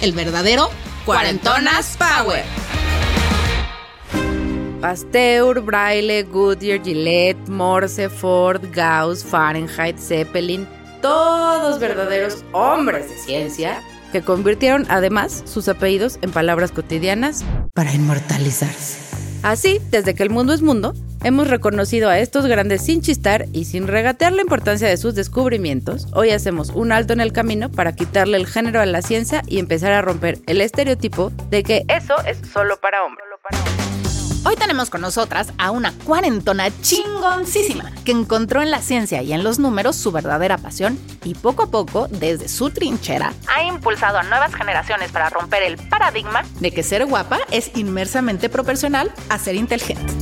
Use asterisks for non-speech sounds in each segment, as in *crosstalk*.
el verdadero Cuarentonas Power. Pasteur, Braille, Goodyear, Gillette, Morse, Ford, Gauss, Fahrenheit, Zeppelin, todos verdaderos hombres de ciencia que convirtieron además sus apellidos en palabras cotidianas para inmortalizarse. Así, desde que el mundo es mundo, hemos reconocido a estos grandes sin chistar y sin regatear la importancia de sus descubrimientos. Hoy hacemos un alto en el camino para quitarle el género a la ciencia y empezar a romper el estereotipo de que eso es solo para hombres. Hoy tenemos con nosotras a una cuarentona chingoncísima que encontró en la ciencia y en los números su verdadera pasión y poco a poco, desde su trinchera, ha impulsado a nuevas generaciones para romper el paradigma de que ser guapa es inmersamente proporcional a ser inteligente.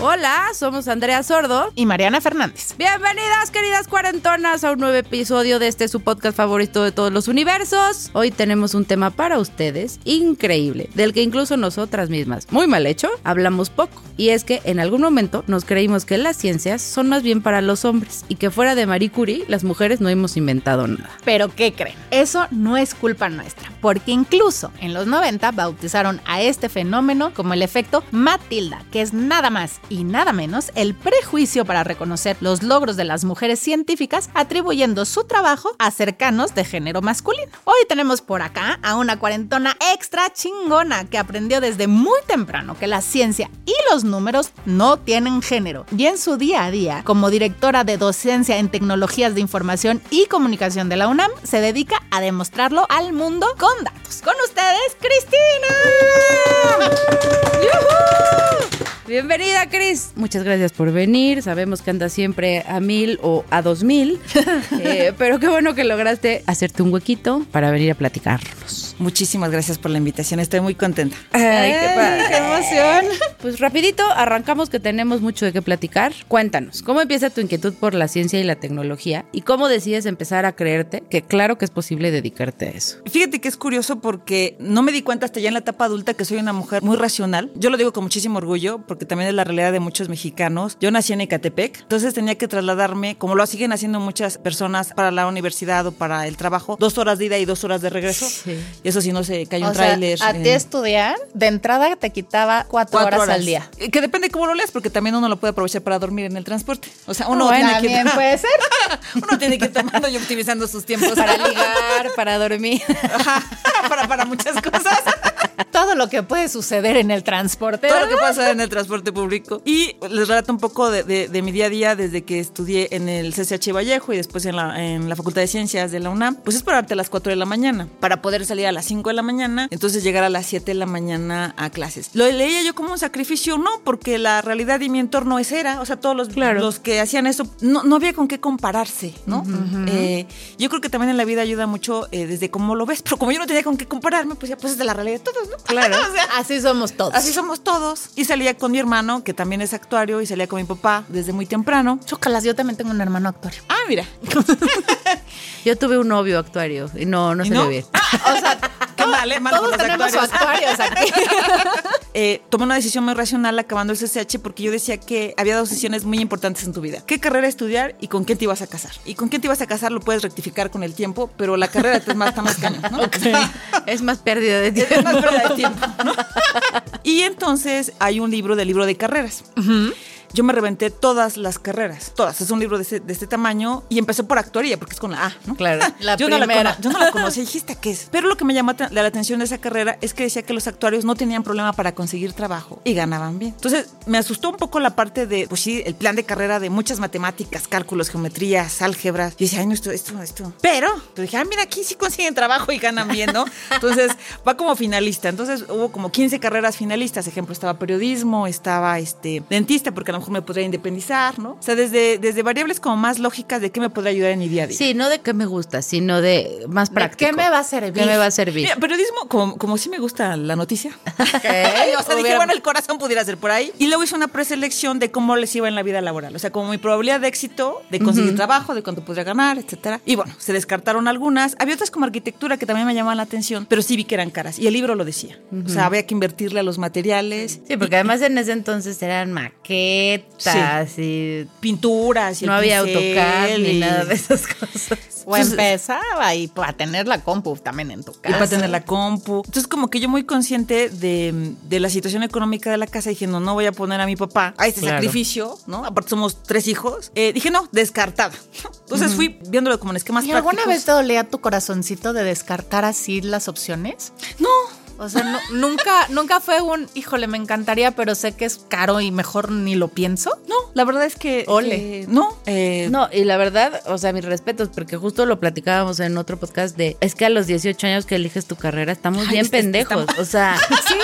Hola, somos Andrea Sordo. Y Mariana Fernández. Bienvenidas, queridas cuarentonas, a un nuevo episodio de este su podcast favorito de todos los universos. Hoy tenemos un tema para ustedes increíble, del que incluso nosotras mismas, muy mal hecho, hablamos poco. Y es que en algún momento nos creímos que las ciencias son más bien para los hombres y que fuera de Marie Curie, las mujeres no hemos inventado nada. Pero ¿qué creen? Eso no es culpa nuestra, porque incluso en los 90 bautizaron a este fenómeno como el efecto Matilda, que es nada más y nada menos el prejuicio para reconocer los logros de las mujeres científicas atribuyendo su trabajo a cercanos de género masculino. Hoy tenemos por acá a una cuarentona extra chingona que aprendió desde muy temprano que la ciencia y los números no tienen género. Y en su día a día, como directora de docencia en tecnologías de información y comunicación de la UNAM, se dedica a demostrarlo al mundo con datos. Con ustedes, Cristina. Bienvenida, Cris. Muchas gracias por venir. Sabemos que andas siempre a mil o a dos mil, *laughs* Eh, pero qué bueno que lograste hacerte un huequito para venir a platicarnos. Muchísimas gracias por la invitación, estoy muy contenta. Ay, qué padre. qué emoción. Pues rapidito, arrancamos que tenemos mucho de qué platicar. Cuéntanos, ¿cómo empieza tu inquietud por la ciencia y la tecnología? ¿Y cómo decides empezar a creerte que claro que es posible dedicarte a eso? Fíjate que es curioso porque no me di cuenta hasta ya en la etapa adulta que soy una mujer muy racional. Yo lo digo con muchísimo orgullo porque también es la realidad de muchos mexicanos. Yo nací en Ecatepec, entonces tenía que trasladarme, como lo siguen haciendo muchas personas para la universidad o para el trabajo, dos horas de ida y dos horas de regreso. Sí. Y eso si no se cae un O tráiler. a ti estudiar, de entrada te quitaba cuatro, cuatro horas, al día. Eh, Que depende cómo lo leas, porque también uno lo puede aprovechar para dormir en el transporte. O sea, uno bueno, tiene que también puede *laughs* ser. uno tiene que ir tomando y optimizando sus tiempos Para ligar, para dormir. Ajá, para, para muchas cosas. Todo lo que puede suceder en el transporte. Todo lo que pasa en el transporte público. Y les relato un poco de, de- de mi día a día desde que estudié en el CCH Vallejo y después en la, en la Facultad de Ciencias de la UNAM. Pues es pararte a las 4 de la mañana para poder salir a las 5 de la mañana, entonces llegar a las 7 de la mañana a clases. Lo leía yo como un sacrificio, no, porque la realidad de mi entorno es era, o sea, todos los, Claro. los que hacían eso, no, no había con qué compararse, ¿no? Eh, yo creo que también en la vida ayuda mucho eh, desde cómo lo ves, *laughs* pero como yo no tenía con qué compararme, pues ya pues es de la realidad de todos, ¿no? Claro. *laughs* O sea, Así somos todos. Así somos todos. Y salía con mi hermano, que también es actuario, y salía con mi papá desde muy temprano. Chócalas, yo también tengo un hermano actuario. Ah, mira. *laughs* Yo tuve un novio actuario y no, no ¿Y se no? ve bien. *laughs* O sea, Qué mal, ¿eh? Mal todos tenemos actuarios. actuarios aquí. *laughs* Eh, tomé una decisión muy racional acabando el CCH porque yo decía que había dos decisiones muy importantes en tu vida. ¿Qué carrera estudiar y con quién te ibas a casar? Y con quién te ibas a casar lo puedes rectificar con el tiempo, pero la carrera te está más cañón, ¿no? *laughs* Es más pérdida de Es tiempo. más pérdida de tiempo, ¿no? Y entonces hay un libro del libro de carreras. Yo me reventé todas las carreras, todas. Es un libro de, ese- de este tamaño y empecé por actuaría, porque es con la A, ¿no? Claro. *laughs* La yo, no la primera. yo no la *laughs* conocía, dijiste qué es. Pero lo que me llamó la atención de esa carrera es que decía que los actuarios no tenían problema para conseguir trabajo y ganaban bien. Entonces me asustó un poco la parte de, pues sí, el plan de carrera de muchas matemáticas, cálculos, geometrías, álgebras. Y decía, ay, no, esto, esto, esto. Pero, pero dije, ah, mira, aquí sí consiguen trabajo y ganan bien, ¿no? *laughs* Entonces va como finalista. Entonces hubo como 15 carreras finalistas. Ejemplo, estaba periodismo, estaba este dentista, porque a lo mejor me podría independizar, ¿no? O sea, desde, desde variables como más lógicas de qué me podría ayudar en mi día a día. Sí, no de qué me gusta, sino de más ¿De práctico. qué me va a servir? ¿Qué me va a servir? Mira, periodismo, como, como sí me gusta la noticia. *laughs* ¿Qué? *laughs* o sea, dije, bueno, el corazón pudiera ser por ahí. Y luego hice una preselección de cómo les iba en la vida laboral. O sea, como mi probabilidad de éxito, de conseguir trabajo, de cuánto podría ganar, etcétera. Y bueno, se descartaron algunas. Había otras como arquitectura que también me llamaban la atención, pero sí vi que eran caras. Y el libro lo decía. O sea, había que invertirle a los materiales. Sí, porque además en ese entonces eran maquetas y Pinturas y no había AutoCAD ni y- nada de esas cosas. *laughs* O Entonces- empezaba y para tener la compu también en tu Y casa. para tener la compu. Entonces, como que yo muy consciente de, de la situación económica de la casa, dije, no, no voy a poner a mi papá a este Claro. sacrificio, ¿no? Aparte somos tres hijos. Eh, dije, no, descartada. *laughs* Entonces fui viéndolo como en esquemas ¿Y alguna vez te dolía tu corazoncito de descartar así las opciones? No, O sea, no- nunca, nunca fue un, híjole, me encantaría, pero sé que es caro y mejor ni lo pienso. no, la verdad es que... Ole. que no, eh, No, y la verdad, o sea, mis respetos, porque justo lo platicábamos en otro podcast de, es que a los 18 años que eliges tu carrera estamos Ay, bien pendejos. O sea,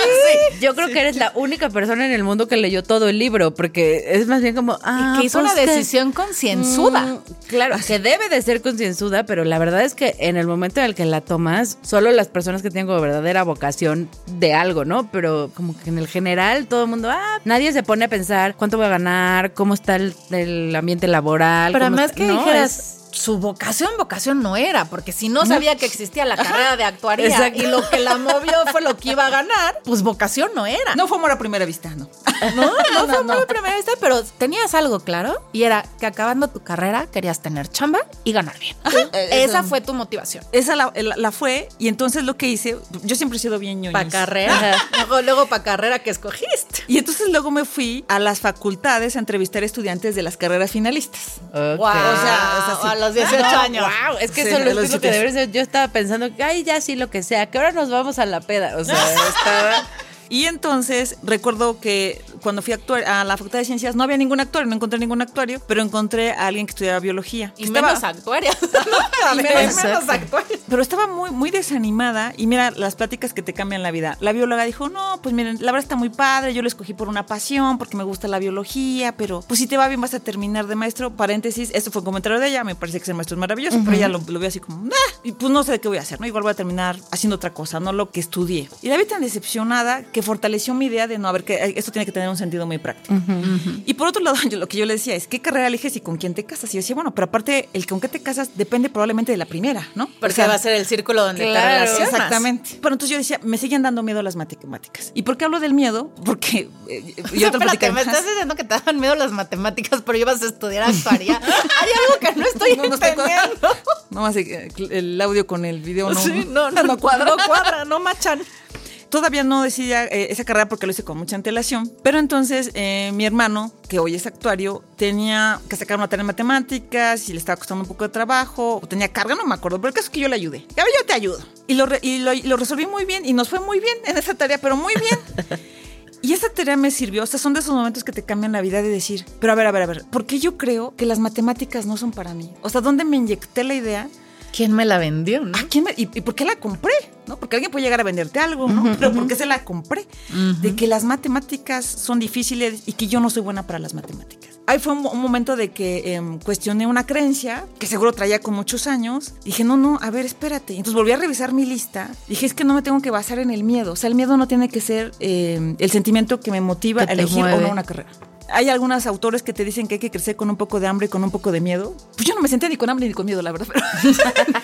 *laughs* yo creo que eres la única persona en el mundo que leyó todo el libro, porque es más bien como, ah, y que hizo pues una que- decisión concienzuda. Mm, claro, que debe de ser concienzuda, pero la verdad es que en el momento en el que la tomas, solo las personas que tienen como verdadera vocación de algo, ¿no? Pero como que en el general todo el mundo, ah, nadie se pone a pensar cuánto voy a ganar, cómo está el, el ambiente laboral. Pero además está- que no, dijeras, es- su vocación, vocación no era, porque si no sabía que existía la carrera de actuaría Exacto. y lo que la movió fue lo que iba a ganar, pues vocación no era. no fue amor a primera vista, no. no, no, *laughs* fue muy primera vista, pero tenías algo claro y era que acabando tu carrera querías tener chamba y ganar bien. Esa fue tu motivación. Esa la, la- la fue y entonces lo que hice, yo siempre he sido bien ñoñis. Para carrera. luego, luego para carrera que escogiste. Y entonces luego me fui a las facultades a entrevistar estudiantes de las carreras finalistas. Wow, O sea, o sea, sí. a los 18 No, años. Wow, es que Sí, eso lo los es lo que 17. debería ser. Yo estaba pensando que, ay, ya sí, lo que sea, que ahora nos vamos a la peda. O sea, *laughs* estaba. Y entonces recuerdo que cuando fui a, actuar, a la Facultad de Ciencias no había ningún actuario, no encontré ningún actuario, pero encontré a alguien que estudiaba biología. Y Estaba- menos actuaria. *laughs* Y y menos- menos, exacto. actuaria. Pero estaba muy, muy desanimada y mira las pláticas que te cambian la vida. La bióloga dijo, no, pues miren, la verdad está muy padre, yo lo escogí por una pasión, porque me gusta la biología, pero pues si te va bien vas a terminar de maestro. Paréntesis, esto fue un comentario de ella, me parece que ser maestro es maravilloso, pero ella lo, lo vio así como, nah, y pues no sé de qué voy a hacer, ¿no? Igual voy a terminar haciendo otra cosa, no lo que estudié. Y la vi tan decepcionada que fortaleció mi idea de no, a ver, que eh, esto tiene que tener un sentido muy práctico. Y por otro lado, *laughs* yo, lo que yo le decía es, ¿qué carrera eliges y con quién te casas? Y yo decía, bueno, pero aparte, el con qué te casas depende probablemente de la primera, ¿no? Porque O sea, va a ser el círculo donde te claro, relacionas. Exactamente. Pero entonces yo decía, me siguen dando miedo las matemáticas. ¿Y por qué hablo del miedo? Porque eh, *laughs* O yo sea, te espérate, me estás diciendo que te daban miedo las matemáticas, pero ibas a estudiar actuaría. *laughs* Hay algo que no estoy No, no estoy entendiendo. No más eh, el audio con el video no, Sí, no, no, no cuadra. No cuadra, no machan. Todavía no decidía eh, esa carrera porque lo hice con mucha antelación. Pero entonces eh, mi hermano, que hoy es actuario, tenía que sacar una tarea de matemáticas y le estaba costando un poco de trabajo. O tenía carga, no me acuerdo. Pero el caso es que yo le ayudé. Ya, yo te ayudo. Y lo, re- y lo, y lo resolví muy bien y nos fue muy bien en esa tarea, pero muy bien. *laughs* Y esa tarea me sirvió, o sea, son de esos momentos que te cambian la vida de decir, pero a ver, a ver, a ver, ¿por qué yo creo que las matemáticas no son para mí? O sea, ¿dónde me inyecté la idea? ¿Quién me la vendió, no? ¿A quién me- y, y por qué la compré? ¿No? Porque alguien puede llegar a venderte algo, ¿no? Pero ¿por qué se la compré? De que las matemáticas son difíciles y que yo no soy buena para las matemáticas. Ahí fue un, mo- un momento de que em, cuestioné una creencia que seguro traía con muchos años. Dije, no, no, a ver, espérate. Entonces volví a revisar mi lista. Dije, es que no me tengo que basar en el miedo. O sea, el miedo no tiene que ser em, el sentimiento que me motiva Que a elegir o mueve. no una carrera. Hay algunos autores que te dicen que hay que crecer con un poco de hambre y con un poco de miedo. Pues yo no me senté ni con hambre ni con miedo, la verdad. Pero,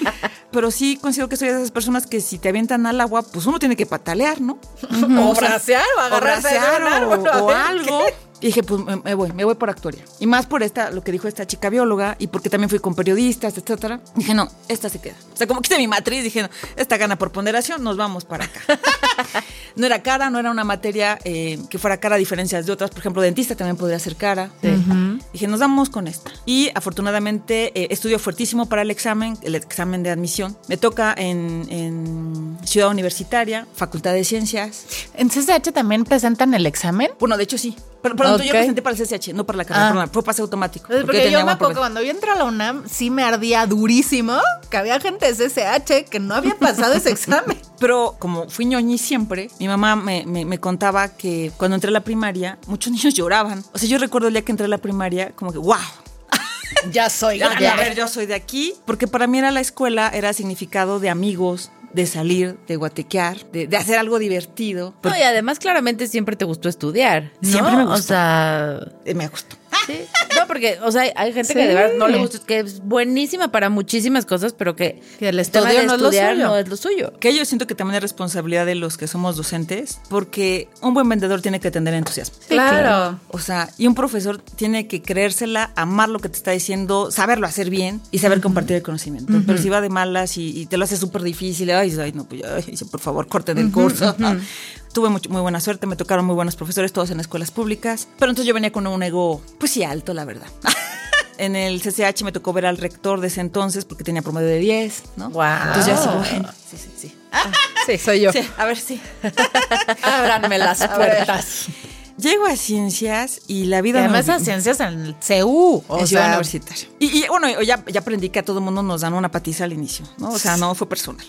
*laughs* pero sí considero que soy de esas personas que si te avientan al agua, pues uno tiene que patalear, ¿no? *laughs* O bracear, o agarrarse bracear árbol, o, o algo. Y dije, pues me, voy, me voy por actuaría. Y más por esta, lo que dijo esta chica bióloga y porque también fui con periodistas, etcétera. Dije, no, esta se queda. O sea, como quise mi matriz, dije, no, esta gana por ponderación, nos vamos para acá. *laughs* no era cara, no era una materia eh, que fuera cara a diferencias de otras. Por ejemplo, dentista también podría ser cara. Dije, nos vamos con esta. Y afortunadamente eh, estudio fuertísimo para el examen, el examen de admisión. Me toca en, en Ciudad Universitaria, Facultad de Ciencias. ¿En CCH también presentan el examen? Bueno, de hecho sí. Pero, pero Yo presenté para el CCH, no para la carrera, Ah. fue pase automático. Pues porque Porque yo me acuerdo que cuando yo entré a la UNAM sí me ardía durísimo que había gente de CCH que no había pasado ese *laughs* examen. Pero como fui ñoñi siempre, mi mamá me, me- me contaba que cuando entré a la primaria, muchos *laughs* niños lloraban. O sea, yo recuerdo el día que entré a la primaria, como que, wow, Ya soy Ya, a ver, yo soy de aquí, porque para mí era la escuela, era significado de amigos, de salir, de guatequear, de, de hacer algo divertido. No, y además claramente siempre te gustó estudiar. ¿no? Siempre me O gustó. sea, Eh, me gustó. Sí. No, porque, o sea, hay- gente que Sí. de verdad no le gusta, que es buenísima para muchísimas cosas, pero que, Que el estudio de no es lo estudiar suyo. no es lo suyo. Que yo siento que también es responsabilidad de los que somos docentes, porque un buen vendedor tiene que tener entusiasmo. Claro. O sea, y un profesor tiene que creérsela, amar lo que te está diciendo, saberlo hacer bien y saber compartir el conocimiento. Pero si va de malas y, y te lo hace súper difícil, ay, ay, no, pues, ay, por favor, corten el curso. Tuve mucho- muy buena suerte, me tocaron muy buenos profesores, todos en escuelas públicas. Pero entonces yo venía con un ego, pues sí, alto, la verdad. *laughs* En el CCH me tocó ver al rector de ese entonces porque tenía promedio de 10, ¿no? Guau. Entonces ya sí, bueno, sí, sí, sí. Sí, soy yo. Sí, a ver, sí. *laughs* Ábranme las puertas. Llego a ciencias y la Y vida... además me- esas ciencias en el CU. O en sea, Universitaria. Y, y, bueno, ya, ya aprendí que a todo mundo nos dan una patiza al inicio, ¿no? O sea, no fue personal.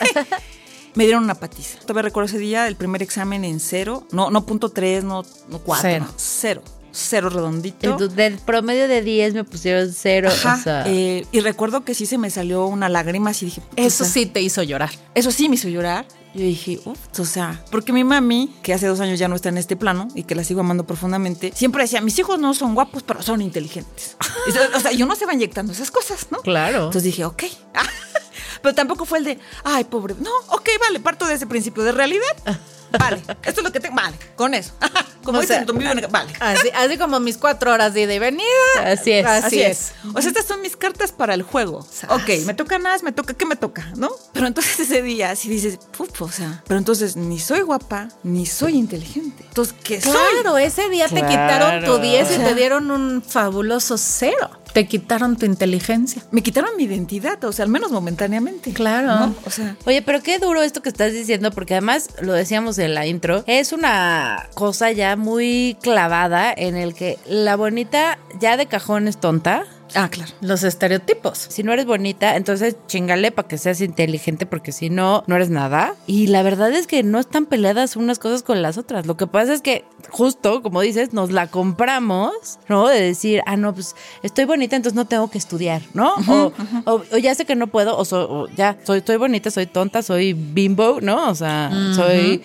*laughs* Me dieron una patiza. Todavía recuerdo ese día, el primer examen en cero. No, no punto tres, no, no cuatro. Cero. no, cero. Cero redondito. Entonces, del promedio de 10 me pusieron cero. Ajá, o sea, eh, y recuerdo que sí se me salió una lágrima así dije, eso o sea, sí te hizo llorar. Eso sí me hizo llorar. Yo dije, uff, o sea, porque mi mami, que hace dos años ya no está en este plano y que la sigo amando profundamente, siempre decía, mis hijos no son guapos, pero son inteligentes. *laughs* O sea, yo no se va inyectando esas cosas, ¿no? Claro. Entonces dije, ok. *laughs* Pero tampoco fue el de, ay, pobre. No, ok, vale, parto de ese principio de realidad. Vale, esto es lo que tengo. Vale, con eso. *laughs* Como O dicen sea, en tu video, vale. Así, así como mis cuatro horas de ida y venida. Así es. Así, es. O sea, estas son mis cartas para el juego. Ok, me toca nada, me toca, ¿qué me toca? ¿No? Pero entonces ese día, si dices, puf, o sea, pero entonces ni soy guapa, ni soy inteligente. Entonces, ¿qué soy? Claro, ese día te Claro. quitaron tu 10 y O sea- te dieron un fabuloso cero. Te quitaron tu inteligencia. Me quitaron mi identidad, o sea, al menos momentáneamente. Claro. ¿no? O sea, Oye, pero qué duro esto que estás diciendo, porque además lo decíamos en la intro, es una cosa ya muy clavada en el que la bonita ya de cajón es tonta. ah, claro. Los estereotipos. Si no eres bonita, entonces chingale para que seas inteligente, porque si no, no eres nada. Y la verdad es que no están peleadas unas cosas con las otras. Lo que pasa es que, justo, como dices, nos la compramos, ¿no? De decir, ah, no, pues estoy bonita, entonces no tengo que estudiar, ¿no? o, o- o ya sé que no puedo, o, so- o ya, soy, estoy bonita, soy tonta, soy bimbo, ¿no? O sea, soy...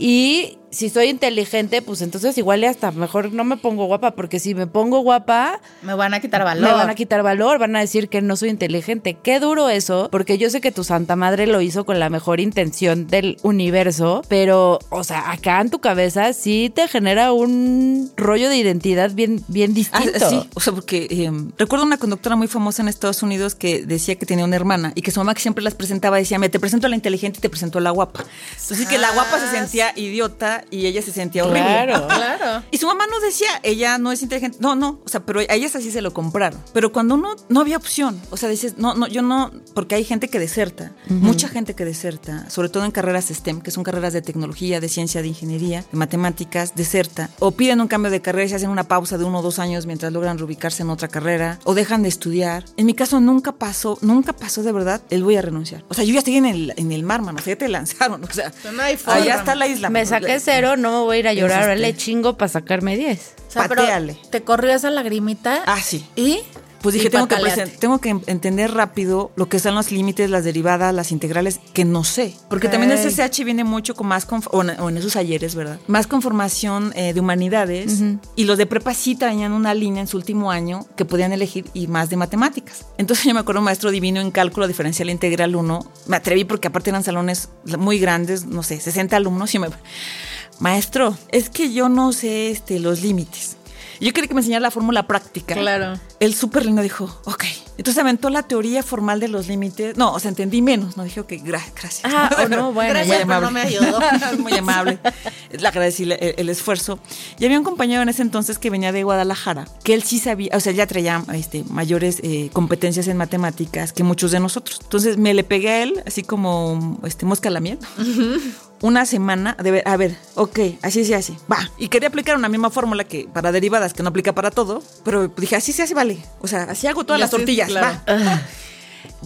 Y si soy inteligente, pues entonces igual y hasta mejor no me pongo guapa, porque si me pongo guapa, Me van a quitar valor. me van a quitar valor, van a decir que no soy inteligente. Qué duro eso, porque yo sé que tu santa madre lo hizo con la mejor intención del universo, pero, o sea, acá en tu cabeza sí te genera un rollo de identidad bien, bien Ah, distinto. sí, o sea, porque eh, recuerdo una conductora muy famosa en Estados Unidos que decía que tenía una hermana y que su mamá que siempre las presentaba decía, me te presento a la inteligente y te presento a la guapa. Entonces que la guapa se sentía idiota y ella se sentía horrible. Claro. Claro. Y su mamá no decía, ella no es inteligente. No, no, o sea, pero a ellas así se lo compraron. Pero cuando uno no había opción, o sea, dices, no, no, yo no, porque hay gente que deserta, mucha gente que deserta, sobre todo en carreras STEM, que son carreras de tecnología, de ciencia, de ingeniería, de matemáticas, deserta, o piden un cambio de carrera y se hacen una pausa de uno o dos años mientras logran reubicarse en otra carrera, o dejan de estudiar. En mi caso nunca pasó, nunca pasó de verdad, el voy a renunciar. O sea, yo ya estoy en el, en el mar, mano, o sea, ya te *laughs* lanzaron, o sea, no hay forma. allá está la isla. Me saqué cero, no me voy a ir a llorar, le chingo para sacarme 10. O sea, pero Pateale. te corrió esa lagrimita. Ah, sí. Y. Pues dije, y tengo que, tengo que en- entender rápido lo que son los límites, las derivadas, las integrales, que no sé. Porque también el. CCH viene mucho con más, o en, o en esos ayeres, ¿verdad? Más con formación eh, de humanidades. Y los de prepa sí traían una línea en su último año que podían elegir y más de matemáticas. Entonces *laughs* yo me acuerdo un maestro divino en cálculo diferencial integral 1. Me atreví porque aparte eran salones muy grandes, no sé, 60 alumnos. Y me maestro, es que yo no sé este, los límites. Yo quería que me enseñara la fórmula práctica. Claro. El súper lindo dijo, ok. Entonces aventó la teoría formal de los límites. No, o sea, entendí menos. No dije, ok, gra- gracias. Ah, oh, no, *laughs* bueno, Gracias, ya. pero no me ayudó. *laughs* Muy amable. Le agradecí el, el esfuerzo. Y había un compañero en ese entonces que venía de Guadalajara, que él sí sabía, o sea, ya traía este, mayores eh, competencias en matemáticas que muchos de nosotros. Entonces me le pegué a él, así como este, mosca a la miel. Una semana de ver, a ver, ok, así se hace, va. Y quería aplicar una misma fórmula que para derivadas, que no aplica para todo, pero dije, así se hace, vale. O sea, así hago todas Y las así, tortillas, claro. va.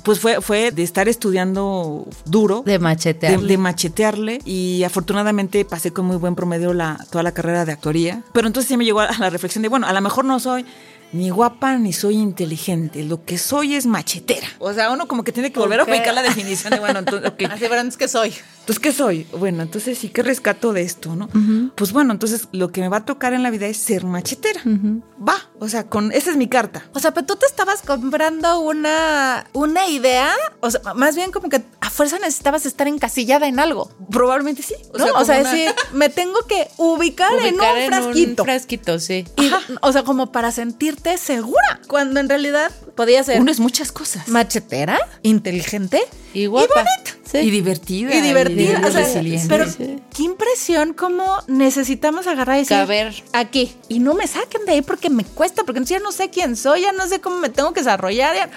Pues fue, fue de estar estudiando duro, De machetear. de, de machetearle y afortunadamente pasé con muy buen promedio la, toda la carrera de actuaría. Pero entonces sí me llegó a la reflexión de, bueno, a lo mejor no soy ni guapa ni soy inteligente, lo que soy es machetera. O sea, uno como que tiene que volver a aplicar la definición de, bueno, entonces, ok. *laughs* Así, pero es que soy. Entonces, ¿qué soy? Bueno, entonces sí, ¿qué rescato de esto, no? Pues bueno, entonces lo que me va a tocar en la vida es ser machetera. Va, o sea, con esa es mi carta. O sea, pero tú te estabas comprando una, una idea, o sea, más bien como que a fuerza necesitabas estar encasillada en algo. Probablemente sí. ¿no? O como sea, una- decir, me tengo que ubicar, en un frasquito. frasquito, sí. Y, o sea, como para sentirte segura, cuando en realidad podía ser uno es muchas cosas. machetera, inteligente Y guapa. Sí. Y divertida. y divertida. y O sea, resiliente. pero Sí. qué impresión cómo necesitamos agarrar y decir, Caber. aquí. Y no me saquen de ahí porque me cuesta, porque entonces ya no sé quién soy, ya no sé cómo me tengo que desarrollar. ya-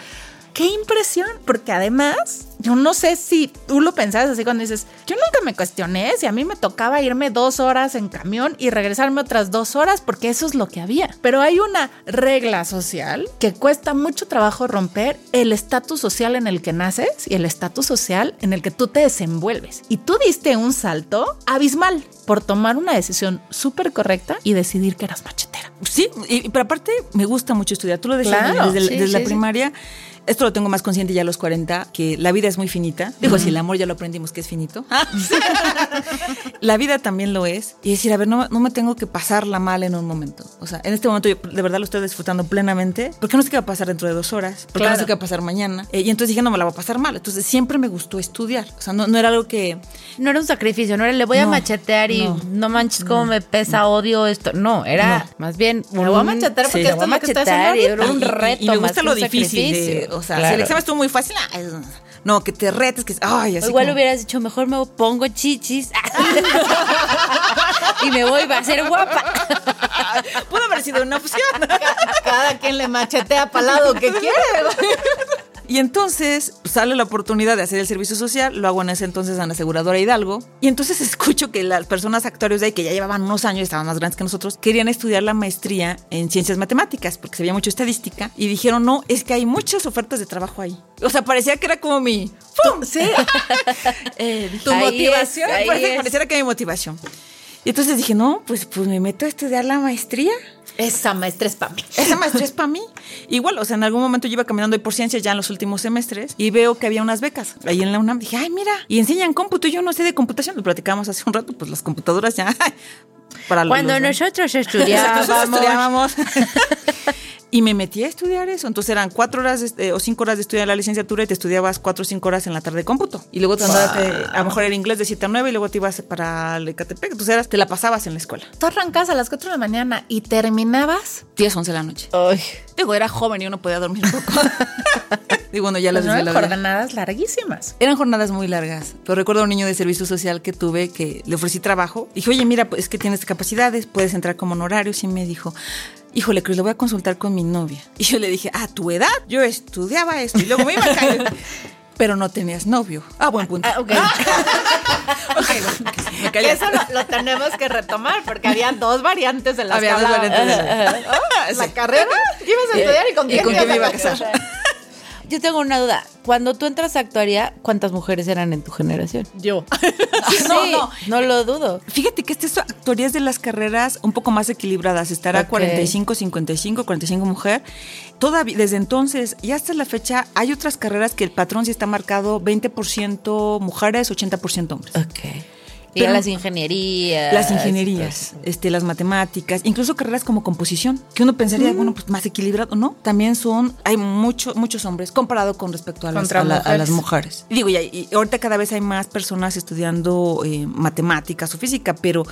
Qué impresión, porque además, yo no sé si tú lo pensabas así cuando dices, yo nunca me cuestioné si a mí me tocaba irme dos horas en camión y regresarme otras dos horas, porque eso es lo que había. Pero hay una regla social que cuesta mucho trabajo romper el estatus social en el que naces y el estatus social en el que tú te desenvuelves. Y tú diste un salto abismal por tomar una decisión súper correcta y decidir que eras machetera. Sí, y, pero aparte me gusta mucho estudiar. Tú lo decías Claro, desde, sí, desde la sí. primaria. Esto lo tengo más consciente ya a los 40, que la vida es muy finita. Digo, si el amor ya lo aprendimos que es finito. *laughs* la vida también lo es. Y decir, a ver, no, no me tengo que pasarla mal en un momento. O sea, en este momento yo de verdad lo estoy disfrutando plenamente. Porque no sé qué va a pasar dentro de dos horas. Porque Claro. no sé qué va a pasar mañana. Eh, y entonces dije, no me la voy a pasar mal. Entonces siempre me gustó estudiar. O sea, no, no era algo que... No era un sacrificio, no era le voy a No, machetear y no, manches cómo me pesa, odio esto. No, era más bien. Me voy a machetear porque me esto es a lo que estoy haciendo y era un Y- y- reto. Y, me gusta lo difícil. de- o sea, si Claro. el examen estuvo muy fácil, ah, es- no, que te retes, que... Ay, así O igual como- hubieras dicho, mejor me pongo chichis *laughs* y me voy, va a ser guapa. *laughs* Pudo haber sido una opción. Cada quien le machetea para lado que quiere. *laughs* Y entonces sale la oportunidad de hacer el servicio social, lo hago en ese entonces en la aseguradora Hidalgo, y entonces *laughs* escucho que las personas actuarios de ahí, que ya llevaban unos años, estaban más grandes que nosotros, querían estudiar la maestría en ciencias matemáticas, porque se veía mucho estadística, y dijeron, no, es que hay muchas ofertas de trabajo ahí. O sea, parecía que era como mi... ¡pum! Sí. *laughs* Eh, Tu Ahí motivación. es, ahí Parece- es. pareciera que mi motivación. Y entonces dije, no, pues, pues me meto a estudiar la maestría. Esa maestra es para mí. Esa maestría es para mí. Igual, o sea, en algún momento yo iba caminando ahí por ciencias ya en los últimos semestres y veo que había unas becas ahí en la UNAM. Dije, ay, mira, y enseñan cómputo. y Yo no sé de computación. Lo platicábamos hace un rato, pues las computadoras ya. *laughs* Para Cuando los- nosotros Nosotros estudiábamos. *laughs* *laughs* Y me metí a estudiar eso. Entonces eran cuatro horas de- eh, o cinco horas de estudiar la licenciatura y te estudiabas cuatro o cinco horas en la tarde de cómputo. Y luego te andabas, eh, a lo mejor era inglés de 7 a 9 y luego te ibas para el Ecatepec. Entonces eras- te la pasabas en la escuela. Tú arrancabas a las 4 de la mañana y terminabas. 10, 11 de la noche. Ay, Digo, era joven y uno podía dormir poco. *laughs* y bueno, ya las Las nueve desveladas. jornadas larguísimas. Eran jornadas muy largas, pero recuerdo a un niño de servicio social que tuve que le ofrecí trabajo. Dije, oye, mira, pues es que tienes capacidades, puedes entrar como honorarios. Y me dijo, híjole, Cruz, lo voy a consultar con mi novia. *laughs* Y yo le dije, a tu edad, yo estudiaba esto y luego me iba a caer. *laughs* Pero no tenías novio. Ah, buen punto. ah, ok. *laughs* Ok, bueno, ok, me callé. Eso lo, lo tenemos que retomar porque había dos variantes de las Había que dos variantes de la- Ah, La carrera, ibas a estudiar y con ¿Y quién con ibas quién me iba a casar? Yo tengo una duda. Cuando tú entras a actuaría, ¿cuántas mujeres eran en tu generación? Yo. *laughs* No, Sí, no. no lo dudo. Fíjate que estas actuarías de las carreras un poco más equilibradas. Estará Ok. 45, 55, 45 mujer. Todavía, desde entonces y hasta la fecha, hay otras carreras que el patrón sí está marcado 20% mujeres, 80% hombres. Ok. Y Pero- las ingenierías. Las ingenierías, este, las matemáticas, incluso carreras como composición, que uno pensaría, bueno, pues más equilibrado, ¿no? También son, hay mucho, muchos hombres comparado con respecto a las, a la- a mujeres. las mujeres. Y digo, y, y ahorita cada vez hay más personas estudiando eh, matemáticas o física, pero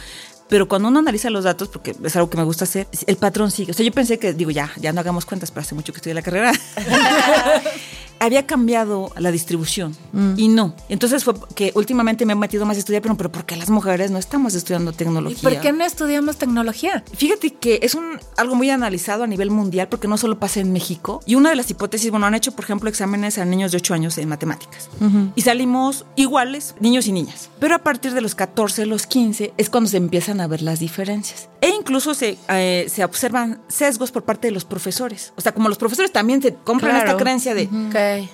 pero cuando uno analiza los datos, porque es algo que me gusta hacer, el patrón sigue. O sea, yo pensé que, digo, ya, ya no hagamos cuentas, pero hace mucho que estudié la carrera. *laughs* había cambiado la distribución y no. Entonces fue que últimamente me he metido más a estudiar, pero, pero ¿por qué las mujeres no estamos estudiando tecnología? ¿Y por qué no estudiamos tecnología? Fíjate que es un, algo muy analizado a nivel mundial porque no solo pasa en México. Y una de las hipótesis, bueno, han hecho, por ejemplo, exámenes a niños de 8 años en matemáticas. Y salimos iguales, niños y niñas. Pero a partir de los 14, los 15, es cuando se empiezan a ver las diferencias. E incluso se, eh, se observan sesgos por parte de los profesores. O sea, como los profesores también se compran esta creencia de...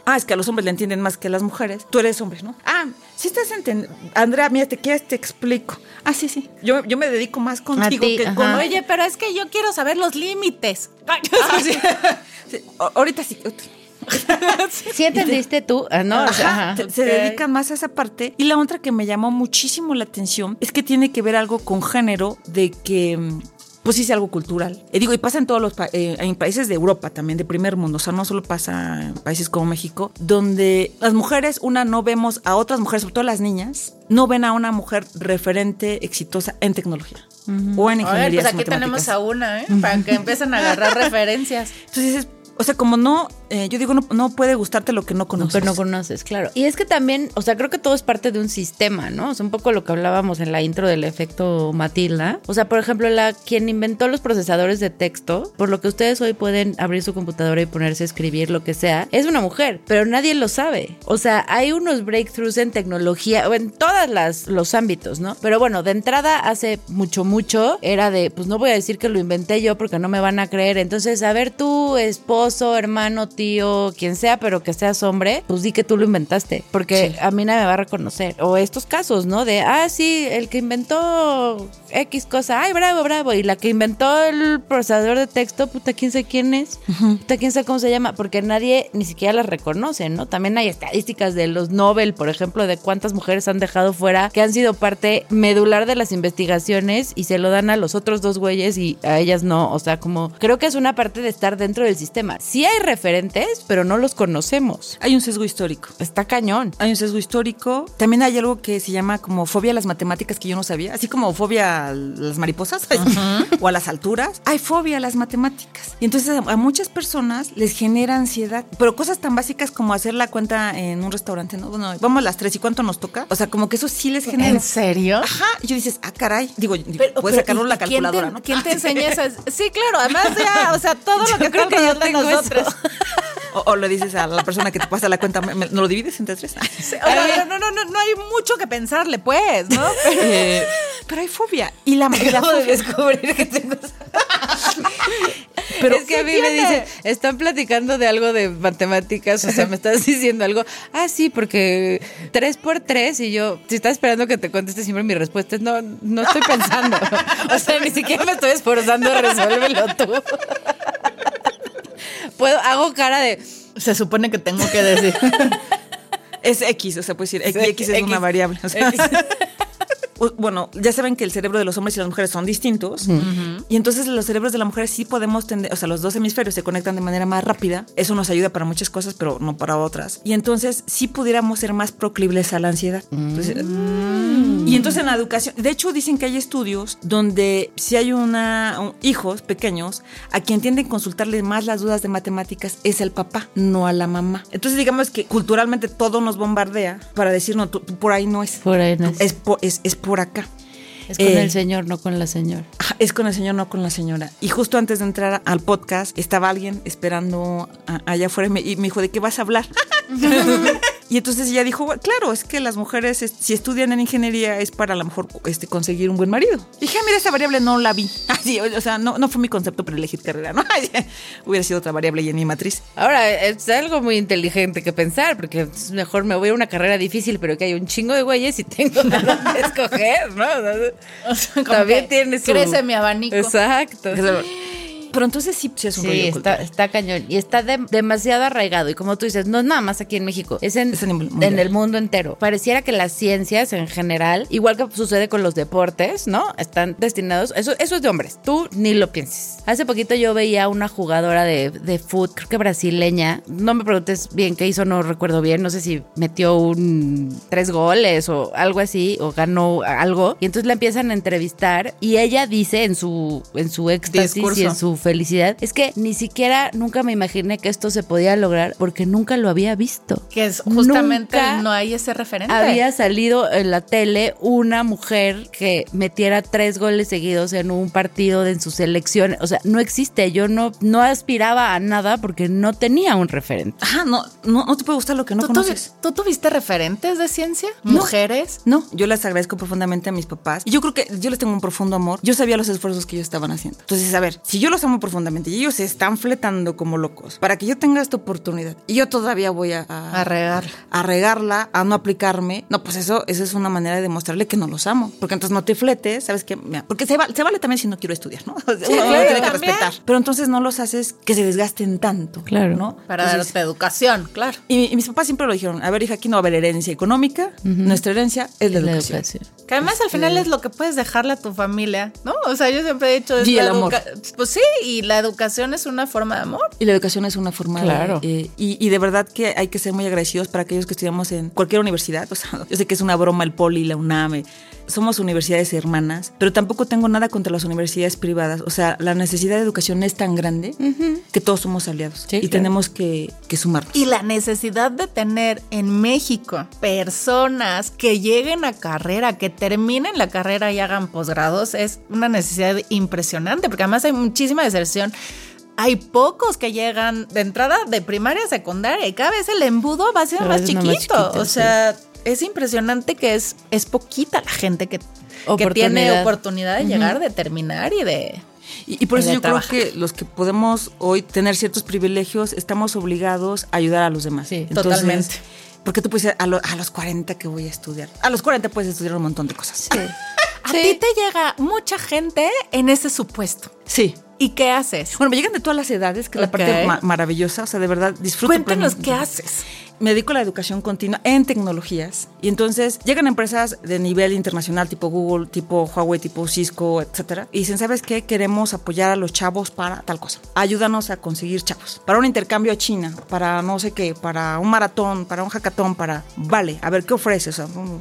Ah, es que a los hombres le entienden más que a las mujeres. Tú eres hombre, ¿no? Ah, si estás entendiendo. Andrea, mira, te quieres, te explico. Ah, sí, sí. Yo, yo me dedico más contigo que con. Oye, pero es que yo quiero saber los límites. Ah, *laughs* sí. Ahorita *laughs* sí. ¿Sí entendiste tú? Ah, no, se dedican más a esa parte. Y la otra que me llamó muchísimo la atención es que tiene que ver algo con género, de que mm, pues sí es algo cultural. Y digo, y pasa en todos los eh, en países de Europa también, de primer mundo, o sea, no solo pasa en países como México, donde las mujeres, una, no vemos a otras mujeres, sobre todo las niñas, no ven a una mujer referente exitosa en tecnología. O en ingeniería. pues aquí tenemos a una, ¿eh? Para que empiecen a agarrar referencias. *laughs* Entonces o sea, como no, eh, yo digo, no, puede gustarte lo que no conoces. Lo que no conoces, claro. Y es que también, o sea, creo que todo es parte de un sistema, ¿no? O sea, un poco lo que hablábamos en la intro del efecto Matilda. O sea, por ejemplo, la quien inventó los procesadores de texto, por lo que ustedes hoy pueden abrir su computadora y ponerse a escribir lo que sea, es una mujer, pero nadie lo sabe. O sea, hay unos breakthroughs en tecnología, o en todos los ámbitos, ¿no? Pero bueno, de entrada, hace mucho, mucho, era de, pues no voy a decir que lo inventé yo porque no me van a creer. Entonces, a ver, tu esposo, hermano, tío, quien sea, pero que seas hombre, pues di que tú lo inventaste, porque a mí nadie me va a reconocer. O estos casos, ¿no? De, ah, sí, el que inventó X cosa, ay, bravo, bravo, y la que inventó el procesador de texto, puta, quién sé quién es, puta, quién sabe cómo se llama, porque nadie ni siquiera las reconoce, ¿no? También hay estadísticas de los Nobel, por ejemplo, de cuántas mujeres han dejado fuera, que han sido parte medular de las investigaciones y se lo dan a los otros dos güeyes y a ellas no. O sea, como creo que es una parte de estar dentro del sistema sí hay referentes, pero no los conocemos. Hay un sesgo histórico. Está cañón. Hay un sesgo histórico. También hay algo que se llama como fobia a las matemáticas que yo no sabía, así como fobia a las mariposas *laughs* o a las alturas. Hay fobia a las matemáticas. Y entonces a, muchas personas les genera ansiedad, pero cosas tan básicas como hacer la cuenta en un restaurante, ¿no? Bueno, vamos a las tres y cuánto nos toca. O sea, como que eso sí les genera. ¿En serio? Ajá. Y yo dices, ah, caray. Digo, puedes sacarlo la calculadora, ¿no? ¿Quién te enseña eso? *laughs* Sí, claro. Además, ya, o sea, todo lo que creo que yo tengo nosotros. *laughs* O, le dices a la persona que te pasa la cuenta, ¿no lo divides entre tres? no, no, no, no, hay mucho que pensarle, pues, ¿no? *laughs* Eh, pero hay fobia. Y la, Acabo de descubrir que *laughs* tengo... Pero es que a mí me dice, están platicando de algo de matemáticas, o sea, me estás diciendo algo, ah, sí, porque tres por tres, y yo, si estás esperando que te conteste siempre mi respuesta es, no, no estoy pensando. o sea, ni siquiera me estoy esforzando, resuélvelo tú puedo, hago cara de. Se supone que tengo que decir. *laughs* es X, o sea, puedes decir, X, es una variable. O sea, *laughs* bueno, ya saben que el cerebro de los hombres y las mujeres son distintos. Y entonces los cerebros de las mujeres sí podemos tender, o sea, los dos hemisferios se conectan de manera más rápida. Eso nos ayuda para muchas cosas, pero no para otras. Y entonces sí pudiéramos ser más proclibles a la ansiedad. Mm. Y entonces en la educación, de hecho dicen que hay estudios donde si hay una, hijos pequeños a quien tienden a consultarle más las dudas de matemáticas es el papá, no a la mamá. Entonces digamos que culturalmente todo nos bombardea para decir, no, por ahí no es. Por ahí no es. Es, es por por acá. Es con el eh, señor, no con la señora. Es con el señor, no con la señora. Y justo antes de entrar al podcast, estaba alguien esperando allá afuera y me dijo, ¿de qué vas a hablar? *laughs* *laughs* Y entonces ella dijo, claro, es que las mujeres si estudian en ingeniería es para a lo mejor este, conseguir un buen marido. Y dije, ah, mira, esa variable no la vi. *laughs* Así, o sea, no, no fue mi concepto para elegir carrera, ¿no? *laughs* Hubiera sido otra variable y en mi matriz. Ahora, es algo muy inteligente que pensar, porque es mejor me voy a una carrera difícil, pero que hay un chingo de güeyes y tengo que escoger, ¿no? O sea, También tiene su... Crece mi abanico. Exacto. Pero entonces sí, sí es un Sí, rollo está, cañón. Y está de- demasiado arraigado. Y como tú dices, no es nada más aquí en México, es en, Es en el mundo. en el mundo entero. Pareciera que las ciencias en general, igual que sucede con los deportes, ¿no? Están destinados. Eso, eso es de hombres. Tú ni lo pienses. Hace poquito yo veía una jugadora de, de fútbol, creo que brasileña. No me preguntes bien qué hizo, no recuerdo bien. No sé si metió un tres goles o algo así, o ganó algo. Y entonces la empiezan a entrevistar. Y ella dice en su, en su éxtasis Discurso. y en su felicidad, es que ni siquiera nunca me imaginé que esto se podía lograr porque nunca lo había visto. Que es justamente Nunca no hay ese referente. Había salido en la tele una mujer que metiera tres goles seguidos en un partido de en su selección. O sea, no existe. Yo no, no aspiraba a nada porque no tenía un referente. Ajá, no, no, no te puede gustar lo que no ¿Tú, conoces. tú tuviste referentes de ciencia? No. ¿Mujeres? No, yo les agradezco profundamente a mis papás. Y yo creo que yo les tengo un profundo amor. Yo sabía los esfuerzos que ellos estaban haciendo. Entonces, a ver, si yo los amo profundamente y ellos se están fletando como locos para que yo tenga esta oportunidad y yo todavía voy a, a, A regar. a regarla, a no aplicarme, no, pues eso, eso es una manera de demostrarle que no los amo. Porque entonces no te fletes, ¿sabes qué? Mira, Porque se, va- se vale también si no quiero estudiar, ¿no? *laughs* O sea, uno, uno claro, tiene que también. respetar. Pero entonces no los haces que se desgasten tanto. Claro. ¿no? Para Entonces, darte educación, claro. y, y mis papás siempre lo dijeron, a ver, hija, aquí no va a haber herencia económica, nuestra herencia es la La educación. educación. Que además al final es lo que puedes dejarle a tu familia, ¿no? O sea, yo siempre he dicho... Y el amor. Pues sí, y la educación es una forma de amor. Y la educación es una forma Claro. de... eh, y, y de verdad que hay que ser muy agradecidos para aquellos que estudiamos en cualquier universidad. *laughs* O sea, yo sé que es una broma el Poli, la UNAM. Somos universidades hermanas, pero tampoco tengo nada contra las universidades privadas. O sea, la necesidad de educación es tan grande que todos somos aliados. Sí, y claro. tenemos que, que sumarnos. Y la necesidad de tener en México personas que lleguen a carrera, que terminen la carrera y hagan posgrados, es una necesidad impresionante, porque además hay muchísima deserción. Hay pocos que llegan de entrada de primaria a secundaria y cada vez el embudo va siendo más chiquito. más chiquito, o sea, es impresionante que es, es poquita la gente que, que tiene Oportunidad. de llegar, de terminar y de... Y, y por y eso yo trabajar. creo que los que podemos hoy tener ciertos privilegios, estamos obligados a ayudar a los demás. Sí, totalmente. Porque tú puedes decir, a, lo- a los 40 que voy a estudiar. A los 40 puedes estudiar un montón de cosas. *laughs* A ti te llega mucha gente en ese supuesto. Sí. ¿Y qué haces? Bueno, me llegan de todas las edades, que es la parte ma- maravillosa. O sea, de verdad, disfruto. Cuéntanos qué haces. Me dedico a la educación continua en tecnologías. Y entonces llegan empresas de nivel internacional, tipo Google, tipo Huawei, tipo Cisco, etcétera. Y dicen, ¿sabes qué? Queremos apoyar a los chavos para tal cosa. Ayúdanos a conseguir chavos. Para un intercambio a China, para no sé qué, para un maratón, para un hackathon, para... Vale, a ver, ¿qué ofreces? O sea, mm,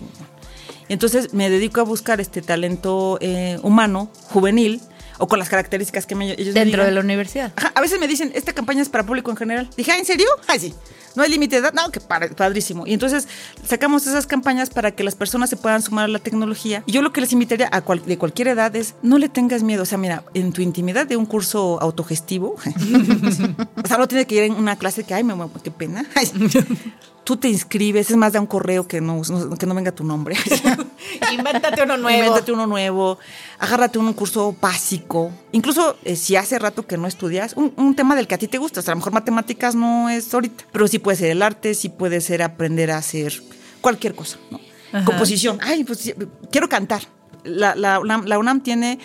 y entonces me dedico a buscar este talento eh, humano, juvenil, o con las características que me, ellos me Dentro de digan. la universidad. Ajá, a veces me dicen, esta campaña es para público en general. Dije, ¿ah, ¿en serio? Ay, sí. No hay límite de edad. No, que padrísimo. Y entonces sacamos esas campañas para que las personas se puedan sumar a la tecnología. Y yo lo que les invitaría a cual- de cualquier edad es, no le tengas miedo. O sea, mira, en tu intimidad de un curso autogestivo, *laughs* o sea, no tiene que ir en una clase que, ay, me muero, qué pena. *laughs* Tú te inscribes, es más, da un correo que no, que no venga tu nombre. *laughs* Invéntate uno nuevo. Invéntate uno nuevo, agárrate un curso básico. Incluso eh, si hace rato que no estudias, un, un tema del que a ti te gusta. O sea, a lo mejor matemáticas no es ahorita, pero sí puede ser el arte, sí puede ser aprender a hacer cualquier cosa, ¿no? Composición. Ay, pues quiero cantar. La, la UNAM, la UNAM tiene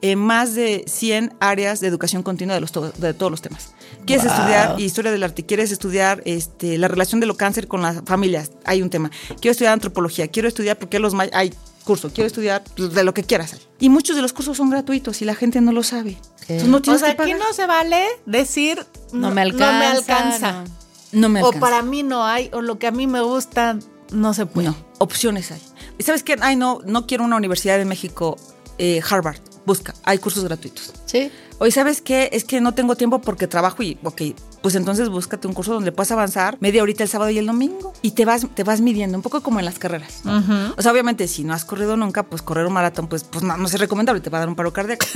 eh, más de 100 áreas de educación continua de, los to- de todos los temas. ¿Quieres estudiar historia del arte? ¿Quieres estudiar este, la relación de lo cáncer con las familias? Hay un tema. Quiero estudiar antropología. Quiero estudiar porque los hay curso. Quiero estudiar pues, de lo que quieras. Y muchos de los cursos son gratuitos y la gente no lo sabe. Entonces no O sea, que aquí no se vale decir No me alcanza. No me alcanza. no. No me O alcanza. para mí no hay, o lo que a mí me gusta no se puede. No, opciones hay. ¿Y sabes qué? Ay, no, no quiero una universidad de México, eh, Harvard. Busca, hay cursos gratuitos. Sí. Hoy, ¿sabes qué? Es que no tengo tiempo porque trabajo y, ok, pues entonces búscate un curso donde puedas avanzar media horita el sábado y el domingo y te vas, te vas midiendo, un poco como en las carreras. ¿no? O sea, obviamente, si no has corrido nunca, pues correr un maratón, pues, pues no, no es recomendable, te va a dar un paro cardíaco.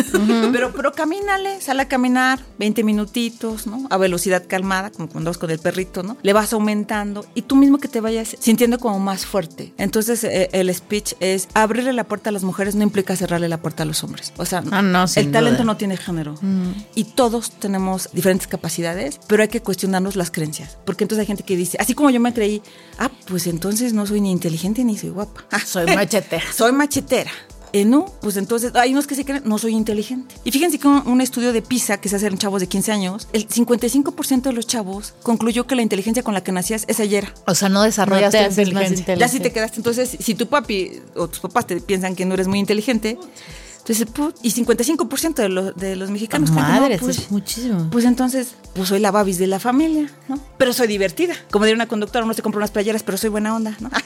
pero, pero camínale, sale a caminar 20 minutitos, ¿no? A velocidad calmada, como cuando vas con el perrito, ¿no? Le vas aumentando y tú mismo que te vayas sintiendo como más fuerte. Entonces, eh, el speech es abrirle la puerta a las mujeres no implica cerrarle la puerta a los hombres. O sea, Ah, no, el talento no tiene género. Y todos tenemos diferentes capacidades, pero hay que cuestionarnos las creencias. Porque entonces hay gente que dice, así como yo me creí, ah, pues entonces no soy ni inteligente ni soy guapa. Ah, Soy machetera. *laughs* soy machetera. Eh, no, pues entonces hay unos que se creen, no soy inteligente. Y fíjense que un, un estudio de PISA que se hace en chavos de 15 años, el 55% de los chavos concluyó que la inteligencia con la que nacías es ayer. O sea, no desarrollas No haces más inteligencia. Ya si inteligente. te quedaste, entonces, si tu papi o tus papás te piensan que no eres muy inteligente, entonces, put, y 55% de, los de los mexicanos que no, Madre, pues, es muchísimo. pues entonces, pues soy la babis de la familia, ¿no? Pero soy divertida. Como diría una conductora, uno se compra unas playeras, pero soy buena onda, ¿no? *laughs*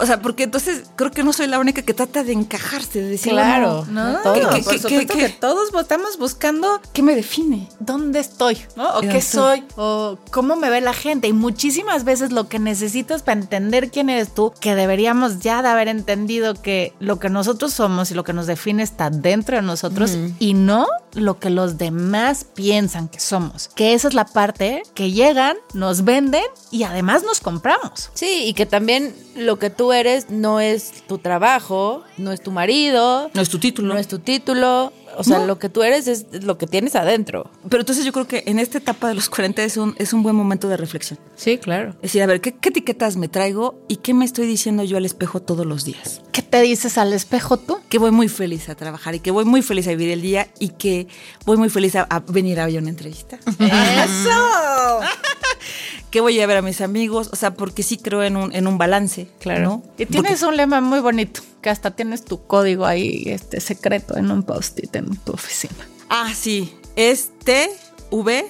o sea, porque entonces creo que no soy la única que trata de encajarse, de decir, Claro, No, Todos. por ¿Qué- qué- supuesto que todos estamos buscando ¿qué me define? dónde estoy, ¿no? O qué soy, o cómo me ve la gente. Y muchísimas veces lo que necesitas para entender quién eres tú, que deberíamos ya de haber entendido que lo que nosotros somos y lo que nos define está dentro de nosotros y no lo que los demás piensan que somos. Que esa es la parte que llegan, nos venden y además nos compramos. Sí, y que también lo que tú eres no es tu trabajo, no es tu marido, No es tu título. no es tu título. O sea, No. lo que tú eres es lo que tienes adentro. Pero entonces yo creo que en esta etapa de los 40 es un, es un buen momento de reflexión. Sí, claro. Es decir, a ver, ¿qué, qué etiquetas me traigo y qué me estoy diciendo yo al espejo todos los días? ¿Qué te dices al espejo tú? Que voy muy feliz a trabajar y que voy muy feliz a vivir el día y que voy muy feliz a, a venir a ver una entrevista. *laughs* ¡Eso! *laughs* que voy a ver a mis amigos, o sea, porque sí creo en un, en un balance. Claro. ¿no? Y tienes un lema muy bonito, que hasta tienes tu código ahí, este secreto en un post-it en tu oficina. Ah, sí, es T, V,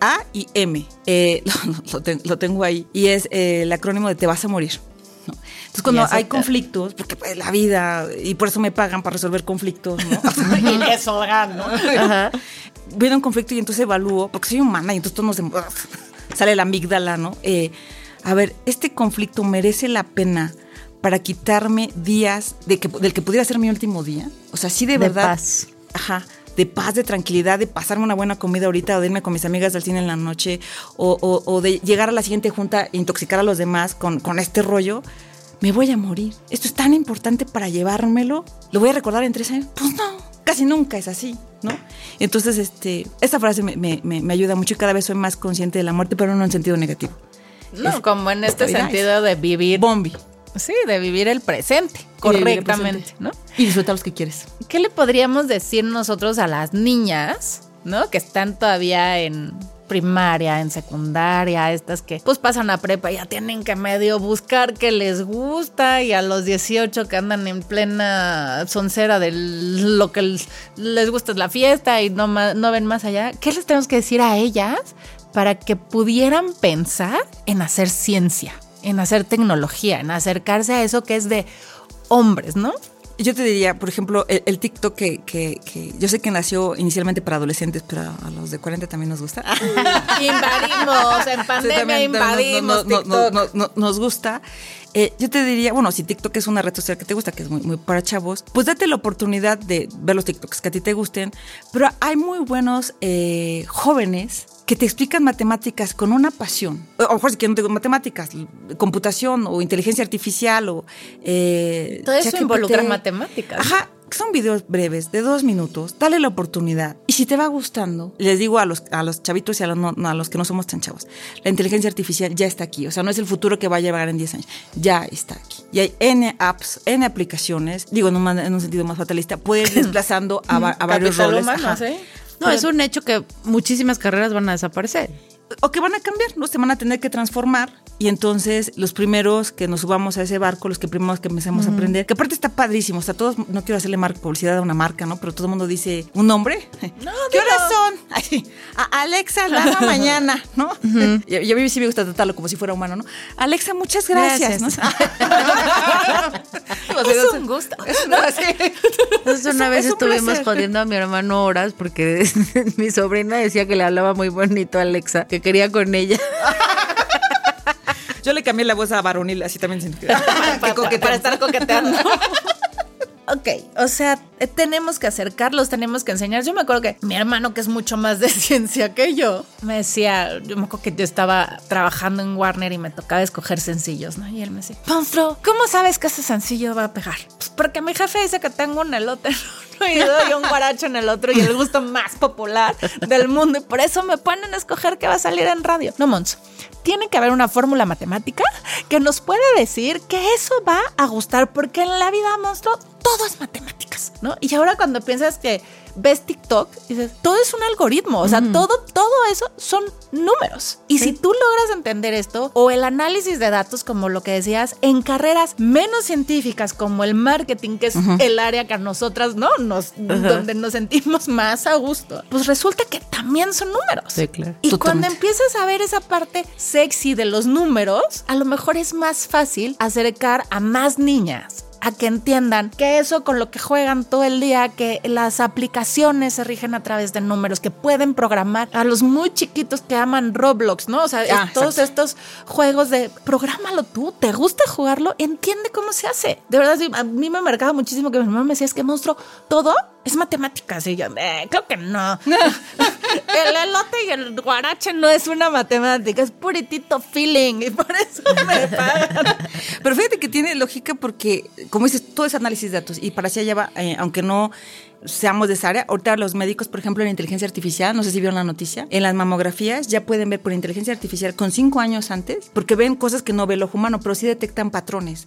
A y M. Eh, *laughs* lo, lo ten- lo tengo ahí. Y es eh, el acrónimo de Te vas a morir. ¿no? Entonces, cuando hay conflictos, porque pues, la vida, y por eso me pagan para resolver conflictos, ¿no? *laughs* y eso gano. *laughs* Ajá. viene un conflicto y entonces evalúo, porque soy humana y entonces todo nos sale la amígdala, ¿no? Eh, a ver, este conflicto merece la pena para quitarme días de que, del que pudiera ser mi último día. O sea, sí de, De verdad. paz. Ajá. De paz, de tranquilidad, de pasarme una buena comida ahorita, o de irme con mis amigas al cine en la noche, o, o- o de llegar a la siguiente junta e intoxicar a los demás con, con este rollo. Me voy a morir. Esto es tan importante para llevármelo. ¿Lo voy a recordar en tres años? Pues no casi nunca es así, ¿no? Entonces, este, esta frase me, me- me- ayuda mucho y cada vez soy más consciente de la muerte, pero no en sentido negativo. No, como en este sentido de vivir. Bombi. Sí, de vivir el presente el correctamente, presente. ¿no? Y disfrutar los que quieres. ¿Qué le podríamos decir nosotros a las niñas, ¿no? Que están todavía en primaria, en secundaria, estas que pues pasan a prepa, ya tienen que medio buscar que les gusta y a los 18 que andan en plena soncera de lo que les- gusta es la fiesta y no, no ven más allá. ¿Qué les tenemos que decir a ellas para que pudieran pensar en hacer ciencia, en hacer tecnología, en acercarse a eso que es de hombres, ¿no? Yo te diría, por ejemplo, el, el TikTok que, que- que yo sé que nació inicialmente para adolescentes, pero a los de 40 también nos gusta. *laughs* Invadimos, en pandemia invadimos no- no- no- TikTok. no- no- nos gusta. Eh, yo te diría, bueno, si TikTok es una red social que te gusta, que es muy, muy para chavos, pues date la oportunidad de ver los TikToks que a ti te gusten. Pero hay muy buenos eh, jóvenes que te explican matemáticas con una pasión. O a lo mejor si quieren no te- matemáticas, computación o inteligencia artificial o... eh, Todo eso involucra matemáticas. Ajá, son videos breves de dos minutos, dale la oportunidad. Y si te va gustando, les digo a los, a los chavitos y a los, no- no, a los que no somos tan chavos, la inteligencia artificial ya está aquí. O sea, no es el futuro que va a llegar en 10 años, ya está aquí. Y hay N apps, N aplicaciones, digo en un, man- en un sentido más fatalista, puede ir *laughs* desplazando a, a varios Capital roles. humano, ajá. No, es un hecho que muchísimas carreras van a desaparecer. o que van a cambiar, ¿no? Se van a tener que transformar y entonces los primeros que nos subamos a ese barco, los que primeros que empecemos a aprender, que aparte está padrísimo, o sea, todos, no quiero hacerle mar- publicidad a una marca, ¿no? Pero todo el mundo dice, ¿un nombre? *laughs* ¿Qué horas son? Ay, a- Alexa, *laughs* mañana, ¿no? y, *laughs* y a mí sí me gusta tratarlo como si fuera humano, ¿no? Alexa, muchas gracias. Gracias. ¿no? Es un gusto. Sí. Entonces una Es vez un estuvimos placer. jodiendo a mi hermano horas porque mi sobrina decía que le hablaba muy bonito a Alexa, que quería con ella. Yo le cambié la voz a varonil, así también. sin- *laughs* para, estar coqueteando. *laughs* Ok, o sea, eh, tenemos que acercarlos, tenemos que enseñar. Yo me acuerdo que mi hermano, que es mucho más de *laughs* ciencia que yo, me decía, yo me acuerdo que yo estaba trabajando en Warner y me tocaba escoger sencillos, ¿no? Y él me decía, Panfro, ¿cómo sabes que ese sencillo va a pegar? Pues porque mi jefe dice que tengo un elote uno y doy un guaracho en el otro y el gusto más popular del mundo y por eso me ponen a escoger qué va a salir en radio. No, Monzo. Tiene que haber una fórmula matemática que nos pueda decir que eso va a gustar, porque en la vida monstruo todo es matemáticas, ¿no? Y ahora cuando piensas que ves TikTok y dices, todo es un algoritmo, o sea, todo, todo eso son números. Y si tú logras entender esto, o el análisis de datos, como lo que decías, en carreras menos científicas como el marketing, que es el área que a nosotras, ¿no? Nos, donde nos sentimos más a gusto, pues resulta que también son números. Sí, claro. Y Totalmente. cuando empiezas a ver esa parte sexy de los números, a lo mejor es más fácil acercar a más niñas a que entiendan que eso con lo que juegan todo el día, que las aplicaciones se rigen a través de números, que pueden programar a los muy chiquitos que aman Roblox, ¿no? O sea, Ah, todos exacto. estos juegos de prográmalo tú, te gusta jugarlo, entiende cómo se hace. De verdad, a mí me marcaba muchísimo que mi mamá me decía, es que monstruo, todo es matemáticas. Y yo, eh, creo que no. *laughs* el elote y el guarache no es una matemática, es puritito feeling. Y por eso me *laughs* pagan. Pero fíjate que tiene lógica porque, como dices, todo es análisis de datos y para allá lleva, eh, aunque no seamos de esa área, ahorita los médicos, por ejemplo, en inteligencia artificial, no sé si vieron la noticia, en las mamografías ya pueden ver por inteligencia artificial con cinco años antes, porque ven cosas que no ve el ojo humano, pero sí detectan patrones.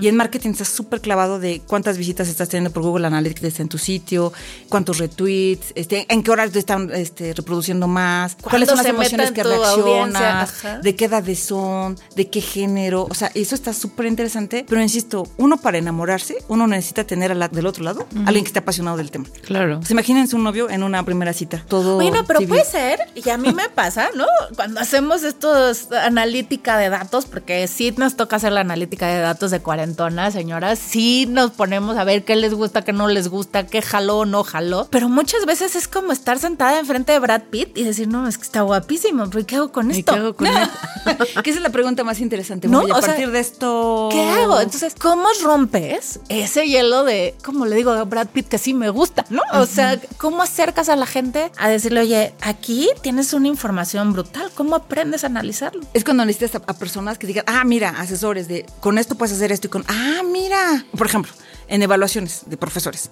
Y en marketing estás súper clavado de cuántas visitas estás teniendo por Google Analytics en tu sitio, cuántos retweets, este, en qué horas te están este, reproduciendo más, cuáles son las emociones que reaccionas, de qué edades son, de qué género. O sea, eso está súper interesante. Pero insisto, uno para enamorarse, uno necesita tener a la- del otro lado alguien que esté apasionado del tema. Claro. Pues imagínense un novio en una primera cita. Todo. Bueno, pero puede ser, y a mí me pasa, ¿no? Cuando hacemos estos analítica de datos, porque sí nos toca hacer la analítica de datos de cuarentona, señoras, sí nos ponemos a ver qué les gusta, qué no les gusta, qué jaló o no jaló, pero muchas veces es como estar sentada enfrente de Brad Pitt y decir, no, es que está guapísimo, pero ¿qué hago con ¿Y esto? qué hago con *laughs* esto? *laughs* que esa es la pregunta más interesante. ¿No? Bueno, y a O sea, partir de esto. ¿Qué hago? Entonces, ¿cómo rompes ese hielo de, como le digo a Brad Pitt, que sí me gusta, ¿no? O sea, ¿cómo acercas a la gente a decirle, oye, aquí tienes una información brutal, ¿cómo aprendes a analizarlo? Es cuando necesitas a, a personas que digan, ah, mira, asesores de con esto puedes hacer esto y con, ah, mira. Por ejemplo, en evaluaciones de profesores.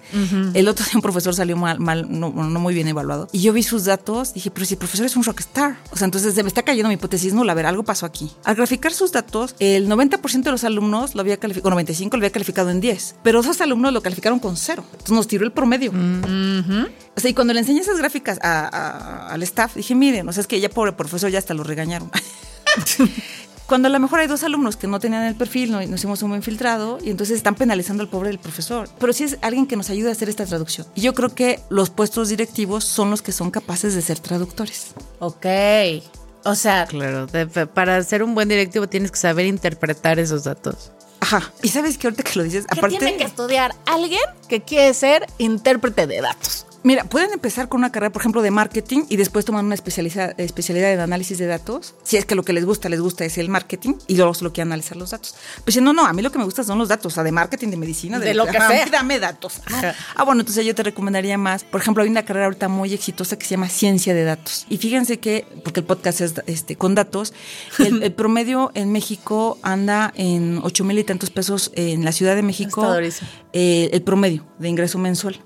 El otro día un profesor salió mal, mal no, no muy bien evaluado. Y yo vi sus datos, dije, pero si el profesor es un rockstar. O sea, entonces se me está cayendo mi hipótesis nula. A ver, algo pasó aquí. Al graficar sus datos, el 90% de los alumnos lo había calificado, o 95 lo había calificado en 10. Pero dos alumnos lo calificaron con cero. Entonces nos tiró el promedio. O sea, y cuando le enseñé esas gráficas a- a- al staff, dije, miren, o sea, es que ya pobre profesor ya hasta lo regañaron. *laughs* Cuando a lo mejor hay dos alumnos que no tenían el perfil, no, no hicimos un buen filtrado y entonces están penalizando al pobre del profesor. Pero sí es alguien que nos ayude a hacer esta traducción. Y yo creo que los puestos directivos son los que son capaces de ser traductores. Ok. O sea, Claro, de- para ser un buen directivo tienes que saber interpretar esos datos. Ajá. Y sabes que ahorita que lo dices, ¿qué aparte. tiene que estudiar alguien que quiere ser intérprete de datos? Mira, pueden empezar con una carrera, por ejemplo, de marketing y después tomar una especializa- especialidad en análisis de datos. Si es que lo que les gusta, les gusta es el marketing y luego solo quieren analizar los datos. Pues si no, no, a mí lo que me gusta son los datos, o sea, de marketing, de medicina, De lo que sea. Dame datos. Ah, bueno, entonces yo te recomendaría más. Por ejemplo, hay una carrera ahorita muy exitosa que se llama Ciencia de Datos. Y fíjense que, porque el podcast es este, con datos, el, *laughs* el promedio en México anda en 8 mil y tantos pesos en la Ciudad de México. Eh, el promedio de ingreso mensual.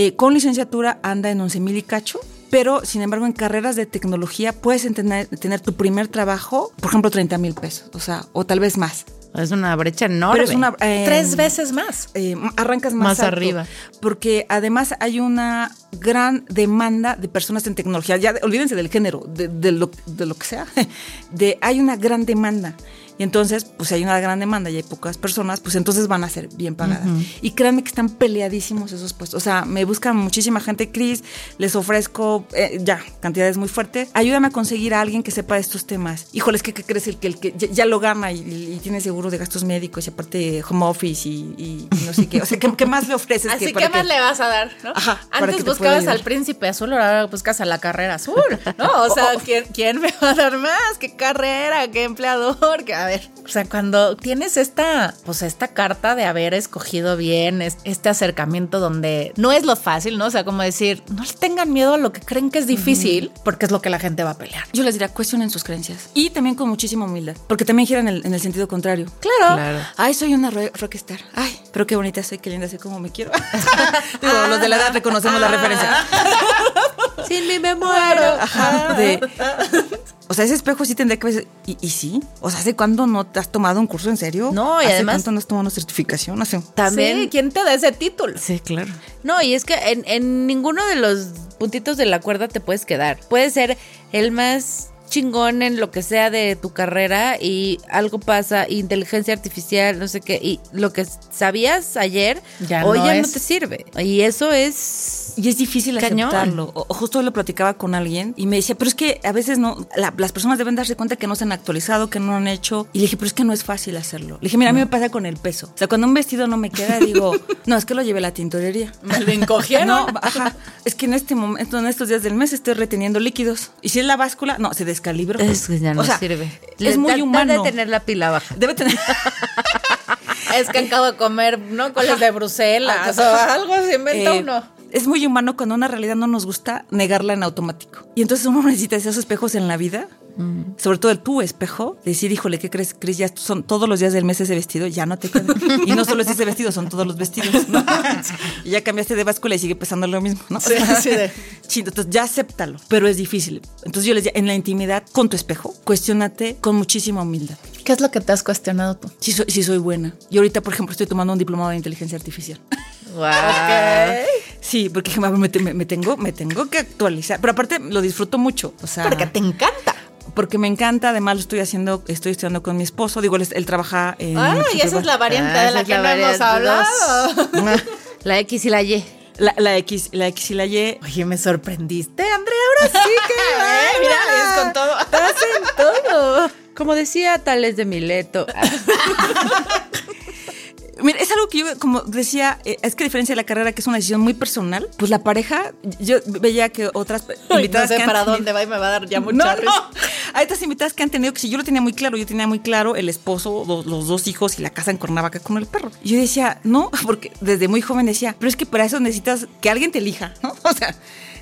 Eh, con licenciatura anda en 11 mil y cacho, pero sin embargo en carreras de tecnología puedes tener, tener tu primer trabajo, por ejemplo, 30 mil pesos, o sea, o tal vez más. Es una brecha enorme. Pero es una... eh, Tres veces más. eh, arrancas más, Más alto, arriba. Porque además hay una gran demanda de personas en tecnología. Ya de- olvídense del género, de, de lo, de lo que sea. *laughs* De, hay una gran demanda. Y entonces, pues si hay una gran demanda y hay pocas personas, pues entonces van a ser bien pagadas. Y créanme que están peleadísimos esos puestos. O sea, me buscan muchísima gente, Cris, les ofrezco eh, ya cantidades muy fuertes. Ayúdame a conseguir a alguien que sepa de estos temas. Híjoles, ¿qué, qué crees? El que, el que ya, ya lo gana y, y tiene seguro de gastos médicos y aparte home office y, y- no sé qué. O sea, ¿qué, qué más le ofreces? Así que, para más le vas a dar, ¿no? Ajá, Antes que buscabas al príncipe azul, ahora buscas a la carrera azul, ¿no? O sea, *laughs* ¿quién, quién me va a dar más? ¿Qué carrera? ¿Qué empleador? ¿Qué- A ver, o sea, cuando tienes esta, pues esta carta de haber escogido bien, es- este acercamiento donde no es lo fácil, ¿no? O sea, como decir, no le tengan miedo a lo que creen que es difícil, porque es lo que la gente va a pelear. Yo les diría, cuestionen sus creencias. Y también con muchísima humildad. Porque también giran en el, en el sentido contrario. Claro. Claro. Ay, soy una ro- rockstar. Ay, pero qué bonita soy, qué linda soy, como me quiero. *laughs* Digo, los de la edad reconocemos la referencia. *laughs* Sin mí me muero. Ajá, de, O sea, ese espejo sí tendría que. ¿Y, y sí? O sea, ¿hace cuándo no te has tomado un curso en serio? No, y ¿Hace además- cuánto no has tomado una certificación? Hace... También. Sí, ¿quién te da ese título? Sí, claro. No, y es que en, en ninguno de los puntitos de la cuerda te puedes quedar. Puedes ser el más chingón en lo que sea de tu carrera y algo pasa, inteligencia artificial, no sé qué, y lo que sabías ayer Ya hoy no ya no es. te sirve. Y eso es... Y es difícil Cañón. aceptarlo. O, justo lo platicaba con alguien y me decía, pero es que a veces no, la- las personas deben darse cuenta que no se han actualizado, que no han hecho. Y le dije, pero es que no es fácil hacerlo. Le dije, mira, a mí me pasa con el peso. O sea, cuando un vestido no me queda, digo, *laughs* no, es que lo llevé a la tintorería. Me lo encogieron. *laughs* No, ajá. Es que en este momento, en estos días del mes, estoy reteniendo líquidos. Y si es la báscula, no, se descalibró. Es que ya no O sea, sirve. Es muy da- humano. da de tener la pila baja. Debe tener. *laughs* *laughs* Es que acabo de comer, ¿no? Coles de Bruselas o algo se inventa Eh, uno. Es muy humano cuando una realidad no nos gusta negarla en automático. Y entonces uno *laughs* necesita esos espejos en la vida, sobre todo el tu espejo, decir, híjole, ¿qué crees, Cris? Ya son todos los días del mes ese vestido, ya no te queda. y no solo es ese vestido, son todos los vestidos. ¿no? *laughs* y ya cambiaste de báscula y sigue pesando lo mismo, ¿no? Sí, sí, de- *laughs* Chido, entonces ya acéptalo, pero es difícil. Entonces yo les digo, en la intimidad, con tu espejo, cuestionate con muchísima humildad. ¿Qué es lo que te has cuestionado tú? Si soy, si soy buena. Y ahorita, por ejemplo, estoy tomando un diplomado de inteligencia artificial. Wow. Sí, porque *laughs* me, me- me tengo, me tengo que actualizar. Pero aparte lo disfruto mucho. O sea, Porque te encanta. porque me encanta. Además lo estoy haciendo, estoy estudiando con mi esposo. Digo, él, él trabaja en. Ah, y esa es la variante Ah, de la que no variante hemos hablado. *laughs* La X y la Y. La, la X, la X y la Y. Oye, me sorprendiste, Andrea. Ahora sí *laughs* que. Eh, mira, es con todo. Estás en todo. Como decía Tales de Mileto. Mira, es algo que yo, como decía, eh, es que a diferencia de la carrera, que es una decisión muy personal, pues la pareja, yo veía que otras *laughs* Ay, no invitadas sé han para dónde va y me va a dar ya *laughs* mucha no, no. Hay otras invitadas que han tenido que si yo lo tenía muy claro, yo tenía muy claro el esposo, los, los dos hijos y la casa en Cuernavaca con el perro. Y yo decía, no, *laughs* porque desde muy joven decía, pero es que para eso necesitas que alguien te elija, ¿no? O sea,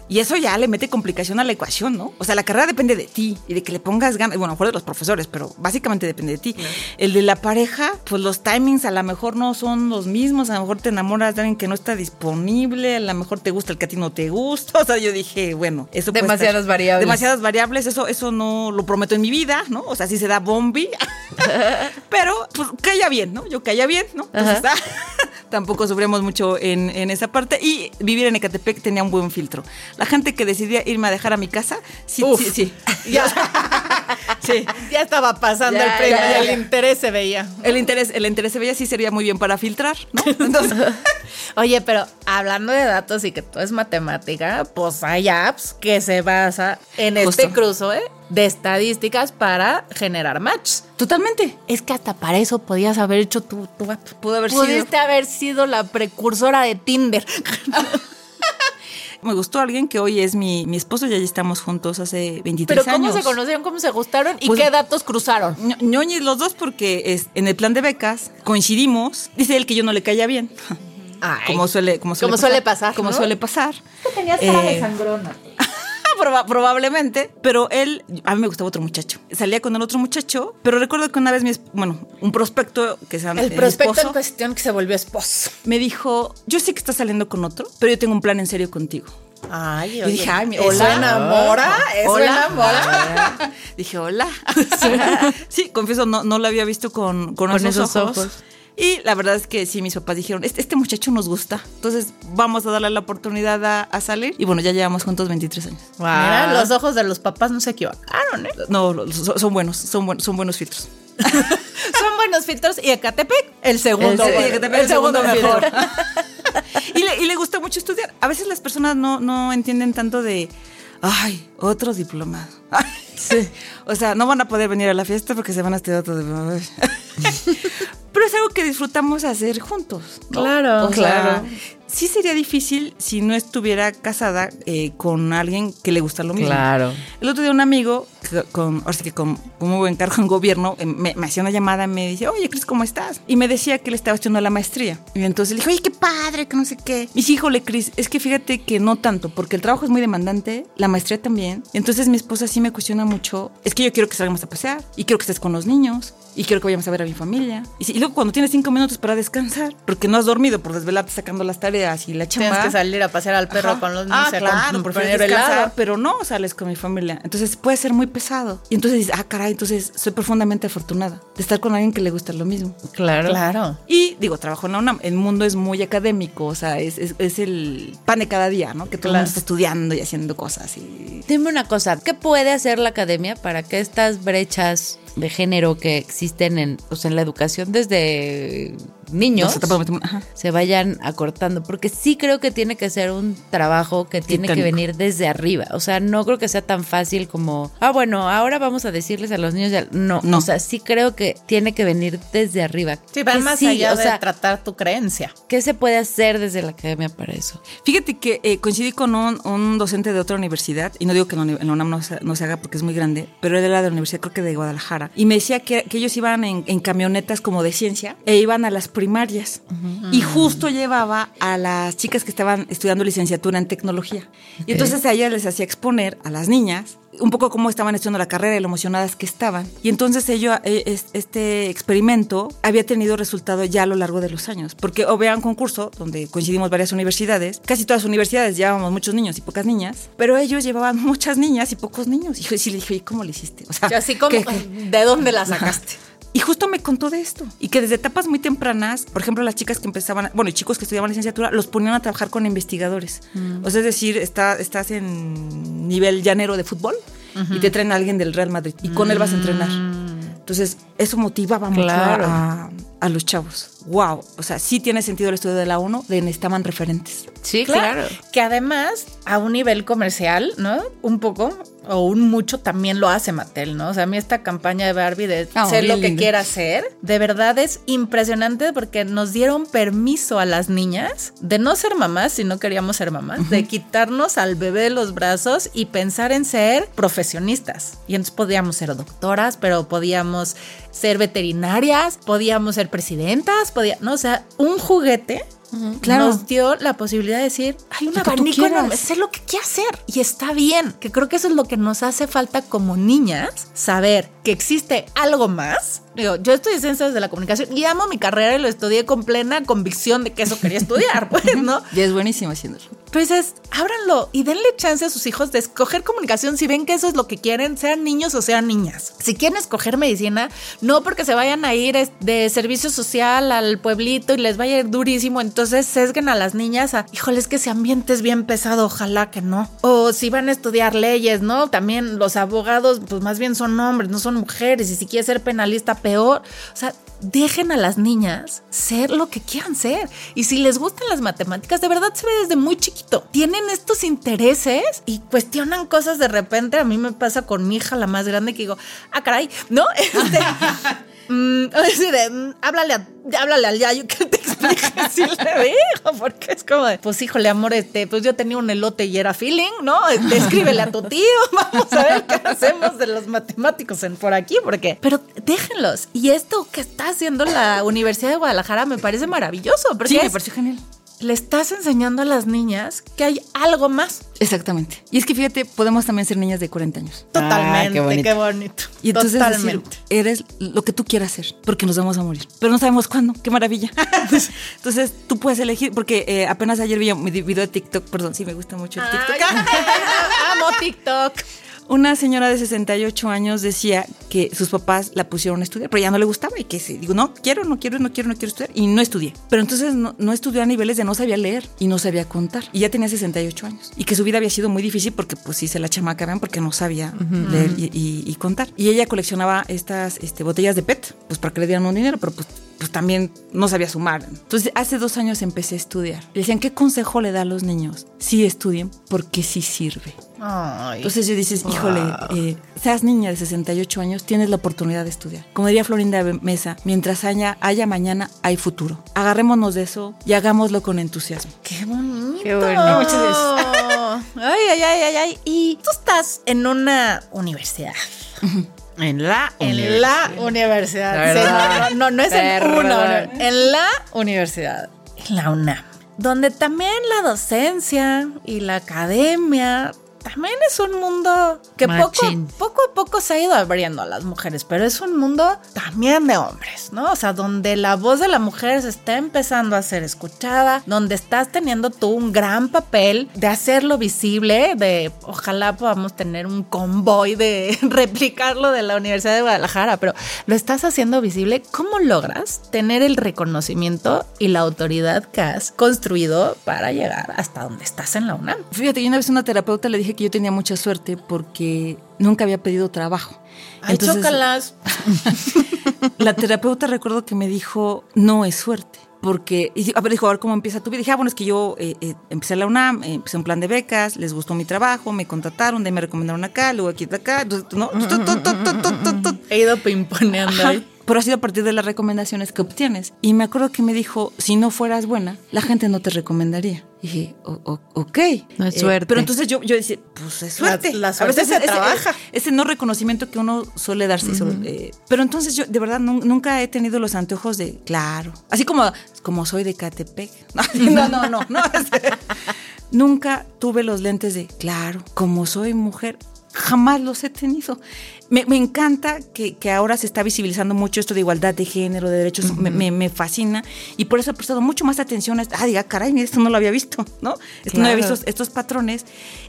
y eso ya le mete complicación a la ecuación, ¿no? O sea, la carrera depende de ti y de que le pongas ganas, bueno, a lo mejor de los profesores, pero básicamente depende de ti. El de la pareja, pues los timings a lo mejor no son los mismos, a lo mejor te enamoras de alguien que no está disponible, a lo mejor te gusta el que a ti no te gusta. *laughs* O sea, yo dije, bueno, eso estar- Demasiadas variables. Demasiadas variables, eso, eso no lo prometo en mi vida, ¿no? O sea, sí se da bombi, *laughs* pero pues caía bien, ¿no? Yo caía bien, ¿no? Entonces, ah, *laughs* tampoco sufrimos mucho en, en esa parte y vivir en Ecatepec tenía un buen filtro. La gente que decidía irme a dejar a mi casa, sí, Uf. sí, sí. *laughs* Ya, Sí. ya estaba pasando Ya, el premio ya, el interés se veía. El interés, el interés se veía sí sería muy bien para filtrar, ¿no? *laughs* Entonces, *laughs* Oye, pero hablando de datos y que todo es matemática, pues hay apps que se basa en este cruzo ¿eh? de estadísticas para generar matches. totalmente. Es que hasta para eso podías haber hecho tu, tu app. Pudo haber sido. Pudiste haber sido la precursora de Tinder. Me gustó alguien que hoy es mi, mi esposo, ya estamos juntos hace 23 Pero ¿cómo años. se conocieron? ¿Cómo se gustaron? ¿Y Pues- qué datos cruzaron? Ño- ñoñis los dos porque es, en el plan de becas coincidimos. Dice él que yo no le caía bien. Ay. Como suele, como suele Como suele pasar, Como ¿no? suele pasar. Tenías cara de sangrona. Proba- probablemente, pero él, a mí me gustaba otro muchacho. Salía con el otro muchacho, pero recuerdo que una vez mi, bueno, un prospecto que se llama El prospecto esposo, en cuestión que se volvió esposo. me dijo, yo sé que estás saliendo con otro, pero yo tengo un plan en serio contigo. Ay, Yo dije, ay, mi- ¿Eso hola. enamora? ¿Eso Hola. enamora? *laughs* Dije, hola. *laughs* Sí, confieso, no, no lo había visto con, con, Con esos, esos ojos. ojos. Y la verdad es que sí, mis papás dijeron, este, este muchacho nos gusta, entonces vamos a darle la oportunidad a, a salir. Y bueno, ya llevamos juntos 23 años. Mira, los ojos de los papás no se equivocaron, ¿eh? No, son, son buenos, son, buen- son buenos filtros. *laughs* Son buenos filtros y Ecatepec, el segundo. El- bueno, Sí, segundo mejor. *laughs* y, le, y le gusta mucho estudiar. A veces las personas no, no entienden tanto de, ay, otro diplomado. *laughs* O sea, no van a poder venir a la fiesta porque se van a estudiar otro diplomado. *laughs* Pero es algo que disfrutamos hacer juntos. ¿no? Claro, O sea, claro. sí sería difícil si no estuviera casada eh, con alguien que le gusta lo mismo. Claro. El otro día un amigo, con, ahora sí que con un muy buen cargo en gobierno, eh, me, me hacía una llamada y me dice, oye, Cris, ¿cómo estás? Y me decía que él estaba estudiando la maestría. Y entonces le dije, oye, ¿qué, padre, que no sé qué. Mis híjole, Cris, es que fíjate que no tanto, porque el trabajo es muy demandante, la maestría también. Entonces mi esposa sí me cuestiona mucho, es que yo quiero que salgamos a pasear y quiero que estés con los niños y quiero que vayamos a ver a mi familia. Y, si- y luego cuando tienes cinco minutos para descansar, porque no has dormido por desvelarte sacando las tareas y la chamba. Tienes que salir a pasear al perro Ajá. con los niños. Ah, claro, poner descansar, pero no sales con mi familia. Entonces puede ser muy pesado. Y entonces dices, ah, caray, entonces soy profundamente afortunada de estar con alguien que le gusta lo mismo. Claro. Claro. Y digo, trabajo en la UNAM. El mundo es muy académico, o sea, es, es- es el pan de cada día, ¿no? Que todo el Claro. mundo está estudiando y haciendo cosas. Y... Dime una cosa, ¿qué puede hacer la academia para que estas brechas de género que existen en, o sea, en la educación desde niños se vayan acortando? Porque sí creo que tiene que ser un trabajo que tiene que venir desde arriba. O sea, no creo que sea tan fácil como, ah, bueno, ahora vamos a decirles a los niños, ya-". no, No. o sea, sí creo que tiene que venir desde arriba. Sí, va Que más sí, allá o de sea, tratar tu creencia. ¿Qué se puede hacer desde la academia para eso? Fíjate que eh, coincidí con un, un docente de otra universidad, y no digo que en la UNAM no se, no se haga porque es muy grande, pero él era de la universidad, creo que de Guadalajara, y me decía que, que ellos iban en, en camionetas como de ciencia e iban a las primarias. Y justo llevaba a las chicas que estaban estudiando licenciatura en tecnología. Y entonces a ellas les hacía exponer a las niñas un poco cómo estaban estudiando la carrera y lo emocionadas que estaban. Y entonces ello, es- este experimento había tenido resultado ya a lo largo de los años, porque había un concurso donde coincidimos varias universidades, casi todas las universidades llevábamos muchos niños y pocas niñas, pero ellos llevaban *laughs* muchas niñas y pocos niños. Y yo sí le dije, ¿y cómo le hiciste? O sea, Así como, ¿qué- qué? ¿de dónde la sacaste? Y justo me contó de esto. Y que desde etapas muy tempranas, por ejemplo, las chicas que empezaban, bueno, y chicos que estudiaban licenciatura, los ponían a trabajar con investigadores. O sea, es decir, está, estás en nivel llanero de fútbol y te traen a alguien del Real Madrid y con él vas a entrenar. Entonces, eso motivaba mucho a, a los chavos. Wow. O sea, sí tiene sentido el estudio de la ONU de necesitaban referentes. Sí, claro. Que además, a un nivel comercial, ¿no? Un poco o un mucho también lo hace Mattel, ¿no? O sea, a mí esta campaña de Barbie de Ah, ser lo que quiera hacer, de verdad es impresionante porque nos dieron permiso a las niñas de no ser mamás si no queríamos ser mamás, de quitarnos al bebé de los brazos y pensar en ser profesionistas. Y entonces podíamos ser doctoras, pero podíamos ser veterinarias, podíamos ser presidentas, podía, no, o sea, un juguete Claro. nos dio la posibilidad de decir, hay un abanico enorme, sé lo que quiero hacer y está bien, que creo que eso es lo que nos hace falta como niñas, saber que existe algo más. Digo, yo estudié ciencias de la comunicación y amo mi carrera y lo estudié con plena convicción de que eso quería estudiar, *laughs* pues, ¿no? Y es buenísimo haciéndolo. Pues es, ábranlo y denle chance a sus hijos de escoger comunicación si ven que eso es lo que quieren, sean niños o sean niñas. Si quieren escoger medicina, no porque se vayan a ir de servicio social al pueblito y les vaya a ir durísimo, entonces sesguen a las niñas a, híjole, es que ese ambiente es bien pesado, ojalá que no. O si van a estudiar leyes, ¿no? También los abogados, pues más bien son hombres, no son mujeres, y si quieres ser penalista, peor. O sea, dejen a las niñas ser lo que quieran ser. Y si les gustan las matemáticas, de verdad se ve desde muy chiquito. Tienen estos intereses y cuestionan cosas de repente. A mí me pasa con mi hija, la más grande, que digo, ah, caray, ¿no? *laughs* Este, *laughs* mm, *laughs* así de, mm, háblale, a- háblale al yayo que te *laughs* explique si le digo, porque es como de, pues híjole, amor, este, pues yo tenía un elote y era feeling, ¿no? Este, escríbele a tu tío, *laughs* vamos a ver qué hacemos de los matemáticos en por aquí, porque, pero déjenlos. Y esto que está haciendo la Universidad de Guadalajara me parece maravilloso, porque Sí, me pareció genial. Le estás enseñando a las niñas que hay algo más. Exactamente. Y es que fíjate, podemos también ser niñas de 40 años. Totalmente, qué qué bonito. bonito. Y entonces decir, eres lo que tú quieras ser, porque nos vamos a morir. Pero no sabemos cuándo, qué maravilla. *laughs* entonces tú puedes elegir, porque eh, apenas ayer vi un video de TikTok, perdón, sí me gusta mucho el TikTok. Ay, amo *laughs* TikTok. Una señora de 68 años decía que sus papás la pusieron a estudiar, pero ya no le gustaba y que se digo, no quiero, no quiero, no quiero, no quiero estudiar. Y no estudié. Pero entonces no, no estudió a niveles de no sabía leer y no sabía contar. Y ya tenía 68 años. Y que su vida había sido muy difícil porque pues sí se la chamacaban porque no sabía leer y, y- y contar. Y ella coleccionaba estas este, botellas de PET, pues para que le dieran un dinero, pero pues pues también no sabía sumar. Entonces, hace dos años empecé a estudiar. Le decían, ¿qué consejo le da a los niños? Sí estudien, porque sí sirve. Ay. Entonces yo dices, híjole, eh, seas niña de 68 años, tienes la oportunidad de estudiar. Como diría Florinda Mesa, mientras haya, haya mañana, hay futuro. Agarrémonos de eso y hagámoslo con entusiasmo. Qué bonito. Qué bonito. Muchas gracias. *laughs* Ay, ay, ay, ay, ay. Y tú estás en una universidad. En la En la universidad. Perdón. Sí, no, no, no es en una. En la universidad. en la UNAM, donde también la docencia y la academia también es un mundo que poco, Machín. poco a poco se ha ido abriendo a las mujeres, pero es un mundo también de hombres, ¿no? O sea, donde la voz de la mujer se está empezando a ser escuchada, donde estás teniendo tú un gran papel de hacerlo visible, de ojalá podamos tener un convoy de *laughs* replicarlo de la Universidad de Guadalajara, pero lo estás haciendo visible. ¿Cómo logras tener el reconocimiento y la autoridad que has construido para llegar hasta donde estás en la UNAM? Fíjate, yo una vez una terapeuta le dije que yo tenía mucha suerte porque nunca había pedido trabajo. Ay, chócalas. *laughs* la terapeuta recuerdo que me dijo, no es suerte. Porque, y a ver, dijo, a ver cómo empieza tu vida. Dije, ah, bueno, es que yo eh, eh, empecé la UNAM, eh, empecé un plan de becas, les gustó mi trabajo, me contrataron, de ahí me recomendaron acá, luego aquí, acá, entonces, ¿no? He ido pimponeando ahí. Pero ha sido a partir de las recomendaciones que obtienes. Y me acuerdo que me dijo, si no fueras buena, la gente no te recomendaría. Y dije, "O- o- ok. No es suerte. pero entonces yo, yo decía, pues es La- suerte. la A suerte veces se ese- trabaja. Ese, no reconocimiento que uno suele darse. solo, eh, pero entonces yo, de verdad, nun- nunca he tenido los anteojos de, claro. Así como, como soy de Catepec. *laughs* No, no, no, no. *laughs* Este, nunca tuve los lentes de, claro, como soy mujer, jamás los he tenido. Me, me encanta que, que ahora se está visibilizando mucho esto de igualdad de género, de derechos, me, me- me fascina. Y por eso he prestado mucho más atención a esto. Ah, diga, caray, mira, esto no lo había visto, ¿no? Esto no había visto estos patrones,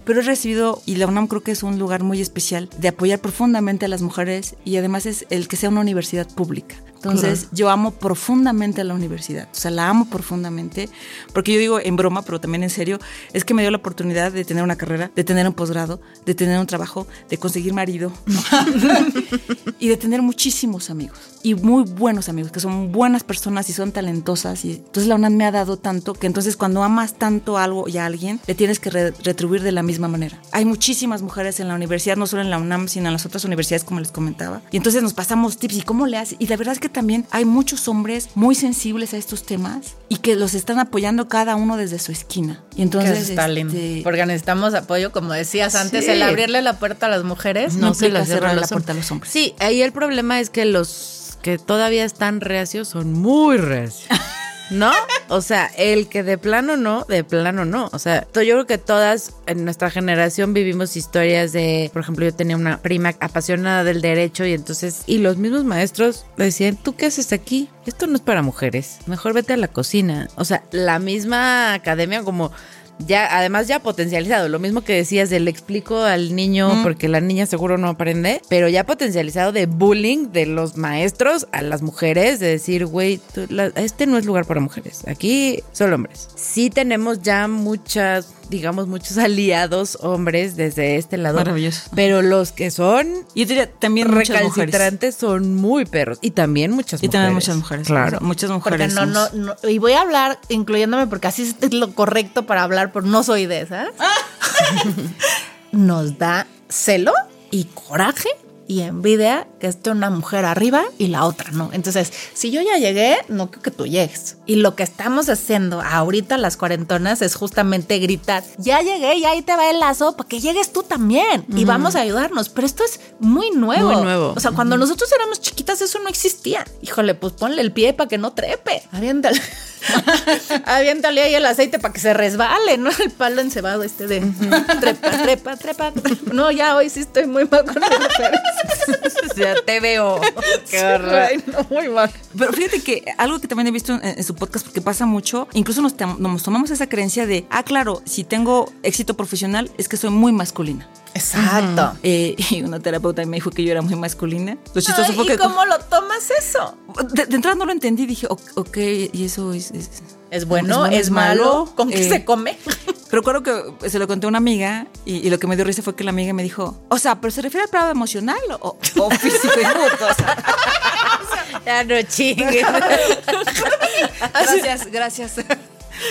pero he recibido, y la UNAM creo que es un lugar muy especial, de apoyar profundamente a las mujeres y además es el que sea una universidad pública. Entonces, yo amo profundamente a la universidad, o sea, la amo profundamente, porque yo digo en broma, pero también en serio, es que me dio la oportunidad de tener una carrera, de tener un posgrado, de tener un trabajo, de conseguir marido *laughs* *laughs* y de tener muchísimos amigos y muy buenos amigos, que son buenas personas y son talentosas. Y entonces la UNAM me ha dado tanto que entonces cuando amas tanto algo y a alguien, le tienes que re- retribuir de la misma manera. Hay muchísimas mujeres en la universidad, no solo en la UNAM, sino en las otras universidades, como les comentaba. Y entonces nos pasamos tips y cómo le hace. Y la verdad es que también hay muchos hombres muy sensibles a estos temas y que los están apoyando cada uno desde su esquina. Y entonces, está este, Porque necesitamos apoyo, como decías antes, Sí. el abrirle la puerta a las mujeres. no, No se la cerrar la puerta a los hombres. Sí, ahí el problema es que los que todavía están reacios son muy reacios. ¿No? O sea, el que de plano no, de plano no. O sea, yo creo que todas en nuestra generación vivimos historias de, por ejemplo, yo tenía una prima apasionada del derecho y entonces, y los mismos maestros decían, ¿tú qué haces aquí? Esto no es para mujeres, mejor vete a la cocina. O sea, la misma academia como ya, además ya potencializado, lo mismo que decías de le explico al niño porque la niña seguro no aprende, pero ya potencializado de bullying de los maestros a las mujeres, de decir, güey, este no es lugar para mujeres, aquí solo hombres. Sí tenemos ya muchas, digamos, muchos *laughs* aliados hombres desde este lado, Maravilloso. pero los que son Y yo diría también mujeres. recalcitrantes son muy perros y también muchas Y mujeres. también muchas mujeres. Claro. Muchas Porque mujeres. no, no, no, y voy a hablar incluyéndome porque así es lo correcto para hablar, pero no soy de esas. *laughs* Nos da celo y coraje y envidia que esté una mujer arriba y la otra no. Entonces, si yo ya llegué, no creo que tú llegues. Y lo que estamos haciendo ahorita las cuarentonas es justamente gritar, ya llegué y ahí te va el lazo para que llegues tú también y vamos a ayudarnos. Pero esto es muy nuevo. Muy nuevo. O sea, cuando nosotros éramos chiquitas eso no existía. Híjole, pues ponle el pie para que no trepe. Aviéntale. *laughs* Aviéntale ahí el aceite para que se resbale, ¿no? El palo encebado este de trepa, trepa, trepa, trepa. No, ya hoy sí estoy muy mal con el ya te veo. Qué horror. Ay, no, muy mal. Pero fíjate que algo que también he visto en, en su podcast, porque pasa mucho, incluso nos tomamos esa creencia de, ah, claro, si tengo éxito profesional es que soy muy masculina. Exacto. Eh, *laughs* y una terapeuta me dijo que yo era muy masculina. Lo chistoso Ay, fue ¿Y que... cómo lo tomas eso? De, de entrada no lo entendí, dije, "O- ok, y eso es... es- ¿Es bueno? ¿Es, malo? ¿Con qué Eh, se come? *laughs* Recuerdo que se lo conté a una amiga y, y lo que me dio risa fue que la amiga me dijo, o sea, ¿pero se refiere al plano emocional o, o *laughs* físico y mutuo? O sea, Ya no chingues. gracias, gracias.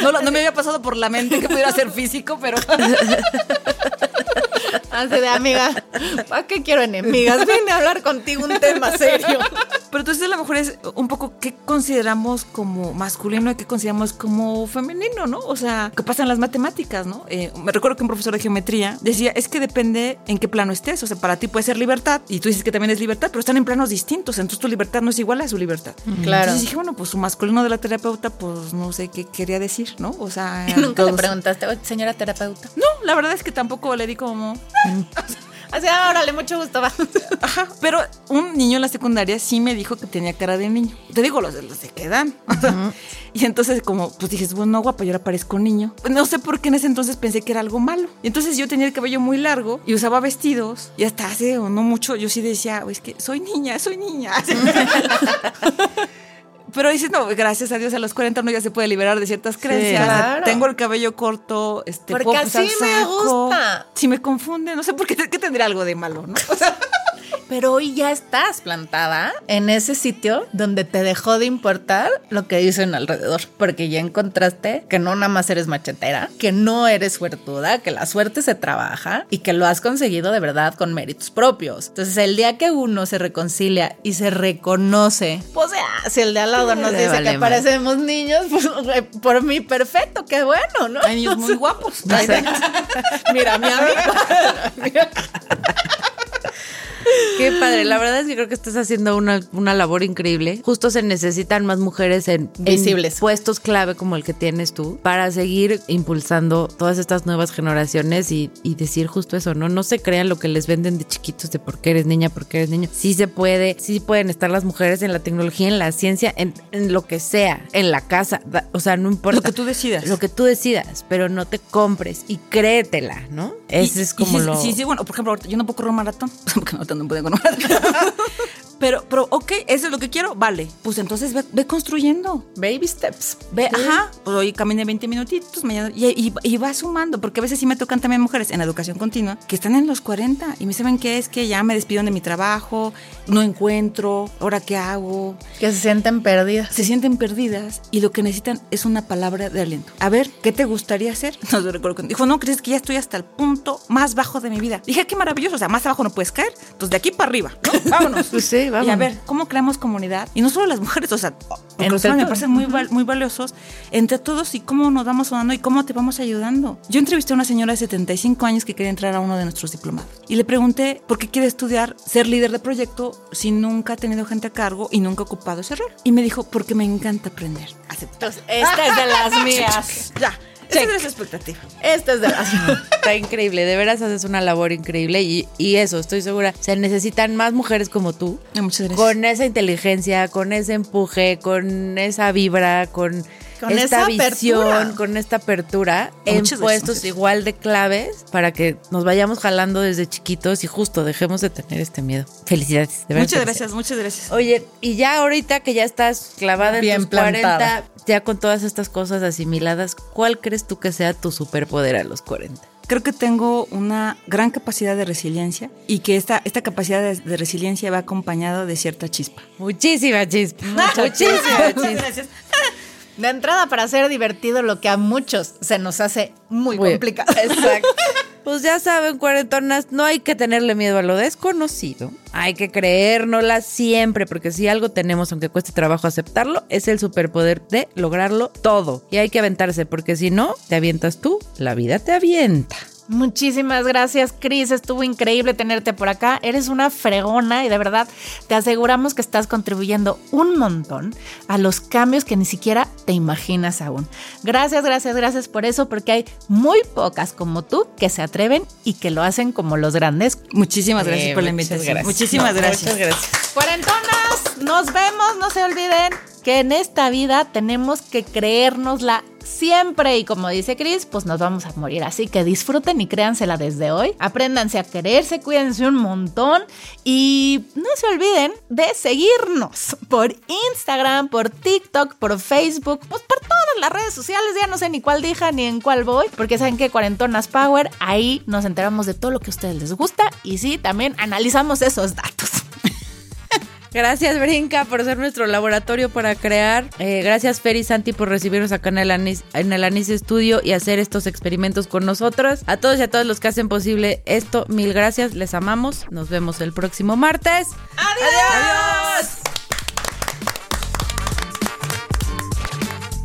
No me había pasado por la mente que pudiera ser físico, pero... Así de amiga, ¿para qué quiero enemigas? Vine a hablar contigo un tema serio. Pero entonces a lo mejor es un poco qué consideramos como masculino y qué consideramos como femenino, ¿no? O sea, qué pasa en las matemáticas, ¿no? Eh, me recuerdo que un profesor de geometría decía, es que depende en qué plano estés. O sea, para ti puede ser libertad y tú dices que también es libertad, pero están en planos distintos. Entonces tu libertad no es igual a su libertad. Claro. Entonces dije, bueno, pues su masculino de la terapeuta, pues no sé qué quería decir, ¿no? O sea, *laughs* Nunca le preguntaste, "Oye, señora terapeuta. No, la verdad es que tampoco le di como... *laughs* Así, ah, órale, mucho gusto, va. *laughs* Ajá, pero un niño en la secundaria sí me dijo que tenía cara de niño. Te digo, los de los de que dan. *laughs* Y entonces como, pues dije, bueno, guapa, yo ahora parezco niño. No sé por qué en ese entonces pensé que era algo malo. Y entonces yo tenía el cabello muy largo y usaba vestidos. Y hasta hace o no mucho yo sí decía, "Oh, es que soy niña, soy niña. *laughs* Pero dices, no, gracias a Dios a los 40 uno ya se puede liberar de ciertas creencias. claro. Tengo el cabello corto, este, Porque puedo así me gusta. Si me confunde, no sé por qué, qué tendría algo de malo, ¿no? O sea, Pero hoy ya estás plantada en ese sitio donde te dejó de importar lo que dicen alrededor, porque ya encontraste que no nada más eres machetera, que no eres suertuda, que la suerte se trabaja y que lo has conseguido de verdad con méritos propios. Entonces, el día que uno se reconcilia y se reconoce, pues ya, si el de al lado nos dice vale que madre. parecemos niños, *laughs* pues por mí perfecto, qué bueno, ¿no? niños muy *laughs* guapos. *laughs* Mira, mi amiga. *laughs* Qué padre, la verdad es que creo que estás haciendo una, una labor increíble. Justo se necesitan más mujeres en, en Visibles. puestos clave como el que tienes tú para seguir impulsando todas estas nuevas generaciones y, y decir justo eso, ¿no? No se crean lo que les venden de chiquitos de por qué eres niña, por qué eres niño. Sí se puede, sí pueden estar las mujeres en la tecnología, en la ciencia, en, en lo que sea, en la casa, o sea, no importa. Lo que tú decidas. Lo que tú decidas, pero no te compres y créetela, ¿no? Ese Y- es como y lo... Sí, sí, bueno, por ejemplo, yo no puedo correr un maratón, *laughs* porque no, no puedo correr un maratón. pero, pero, ok, eso es lo que quiero, vale. Pues entonces ve, ve construyendo. Baby steps. Ve, ajá, pues hoy caminé 20 minutitos, mañana, y, y, y va sumando, porque a veces sí me tocan también mujeres en educación continua que están en los 40 y me saben que es que ya me despidieron de mi trabajo, no encuentro, ahora qué hago, Que se sienten perdidas. se sienten perdidas y lo que necesitan es una palabra de aliento. A ver, ¿qué te gustaría hacer? *laughs* No lo recuerdo. cuando Dijo, no, crees que ya estoy hasta el punto más bajo de mi vida. Dije, qué maravilloso, o sea, más abajo no puedes caer. Entonces, de aquí para arriba, ¿no? *laughs* Vámonos. Pues sí, Y a ver, ¿cómo creamos comunidad? Y no solo las mujeres, o sea, Entre los me parecen muy, val- muy valiosos entre todos y cómo nos vamos ayudando y cómo te vamos ayudando. Yo entrevisté a una señora de 75 años que quería entrar a uno de nuestros diplomados y le pregunté por qué quiere estudiar ser líder de proyecto si nunca ha tenido gente a cargo y nunca ha ocupado ese rol. Y me dijo, porque me encanta aprender. Aceptar. Esta es de las *laughs* mías. Ya, esa es la expectativa. Esta es de las. *laughs* Está increíble, de veras haces una labor increíble y, y eso, estoy segura, se necesitan más mujeres como tú, Muchas gracias. con esa inteligencia, con ese empuje, con esa vibra, con, Con esta esa visión, apertura. con esta apertura en Muchas gracias, puestos muchas igual de claves para que nos vayamos jalando desde chiquitos y justo dejemos de tener este miedo. Felicidades, de verdad. Muchas gracias, muchas gracias. Oye, y ya ahorita que ya estás clavada en Bien tus 40, plantada. ya con todas estas cosas asimiladas, ¿cuál crees tú que sea tu superpoder a los 40? Creo que tengo una gran capacidad de resiliencia y que esta, esta capacidad de, de resiliencia va acompañada de cierta chispa. Muchísima chispa. *laughs* Muchísima chispa. Gracias. De entrada, para ser divertido, lo que a muchos se nos hace muy, Muy- complicado. *laughs* Exacto. Pues ya saben, cuarentonas, no hay que tenerle miedo a lo desconocido. Hay que creérnosla siempre, porque si algo tenemos, aunque cueste trabajo aceptarlo, es el superpoder de lograrlo todo. Y hay que aventarse, porque si no, te avientas tú, la vida te avienta. Muchísimas gracias, Cris. Estuvo increíble tenerte por acá. Eres una fregona y de verdad te aseguramos que estás contribuyendo un montón a los cambios que ni siquiera te imaginas aún. Gracias, gracias, gracias por eso, porque hay muy pocas como tú que se atreven y que lo hacen como los grandes. Muchísimas gracias Eh, por la invitación. gracias. Muchísimas No, gracias. Muchas gracias. Cuarentonas, nos vemos. No se olviden que en esta vida tenemos que creérnosla siempre y como dice Chris, pues nos vamos a morir. Así que disfruten y créansela desde hoy. Apréndanse a quererse, cuídense un montón y no se olviden de seguirnos por Instagram, por TikTok, por Facebook, pues por todas las redes sociales. Ya no sé ni cuál dija ni en cuál voy, porque saben que Cuarentonas Power, ahí nos enteramos de todo lo que a ustedes les gusta y sí, también analizamos esos datos. Gracias, Brinca, por ser nuestro laboratorio para crear. Eh, gracias, Fer y Santi, por recibirnos acá en el, Anis, en el Anis Studio y hacer estos experimentos con nosotros. A todos y a todos los que hacen posible esto, mil gracias. Les amamos. Nos vemos el próximo martes. ¡Adiós!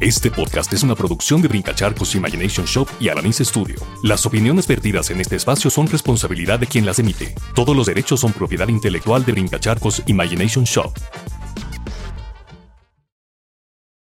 Este podcast es una producción de Brincacharcos Imagination Shop y Alanis Studio. Las opiniones vertidas en este espacio son responsabilidad de quien las emite. Todos los derechos son propiedad intelectual de Brincacharcos Imagination Shop.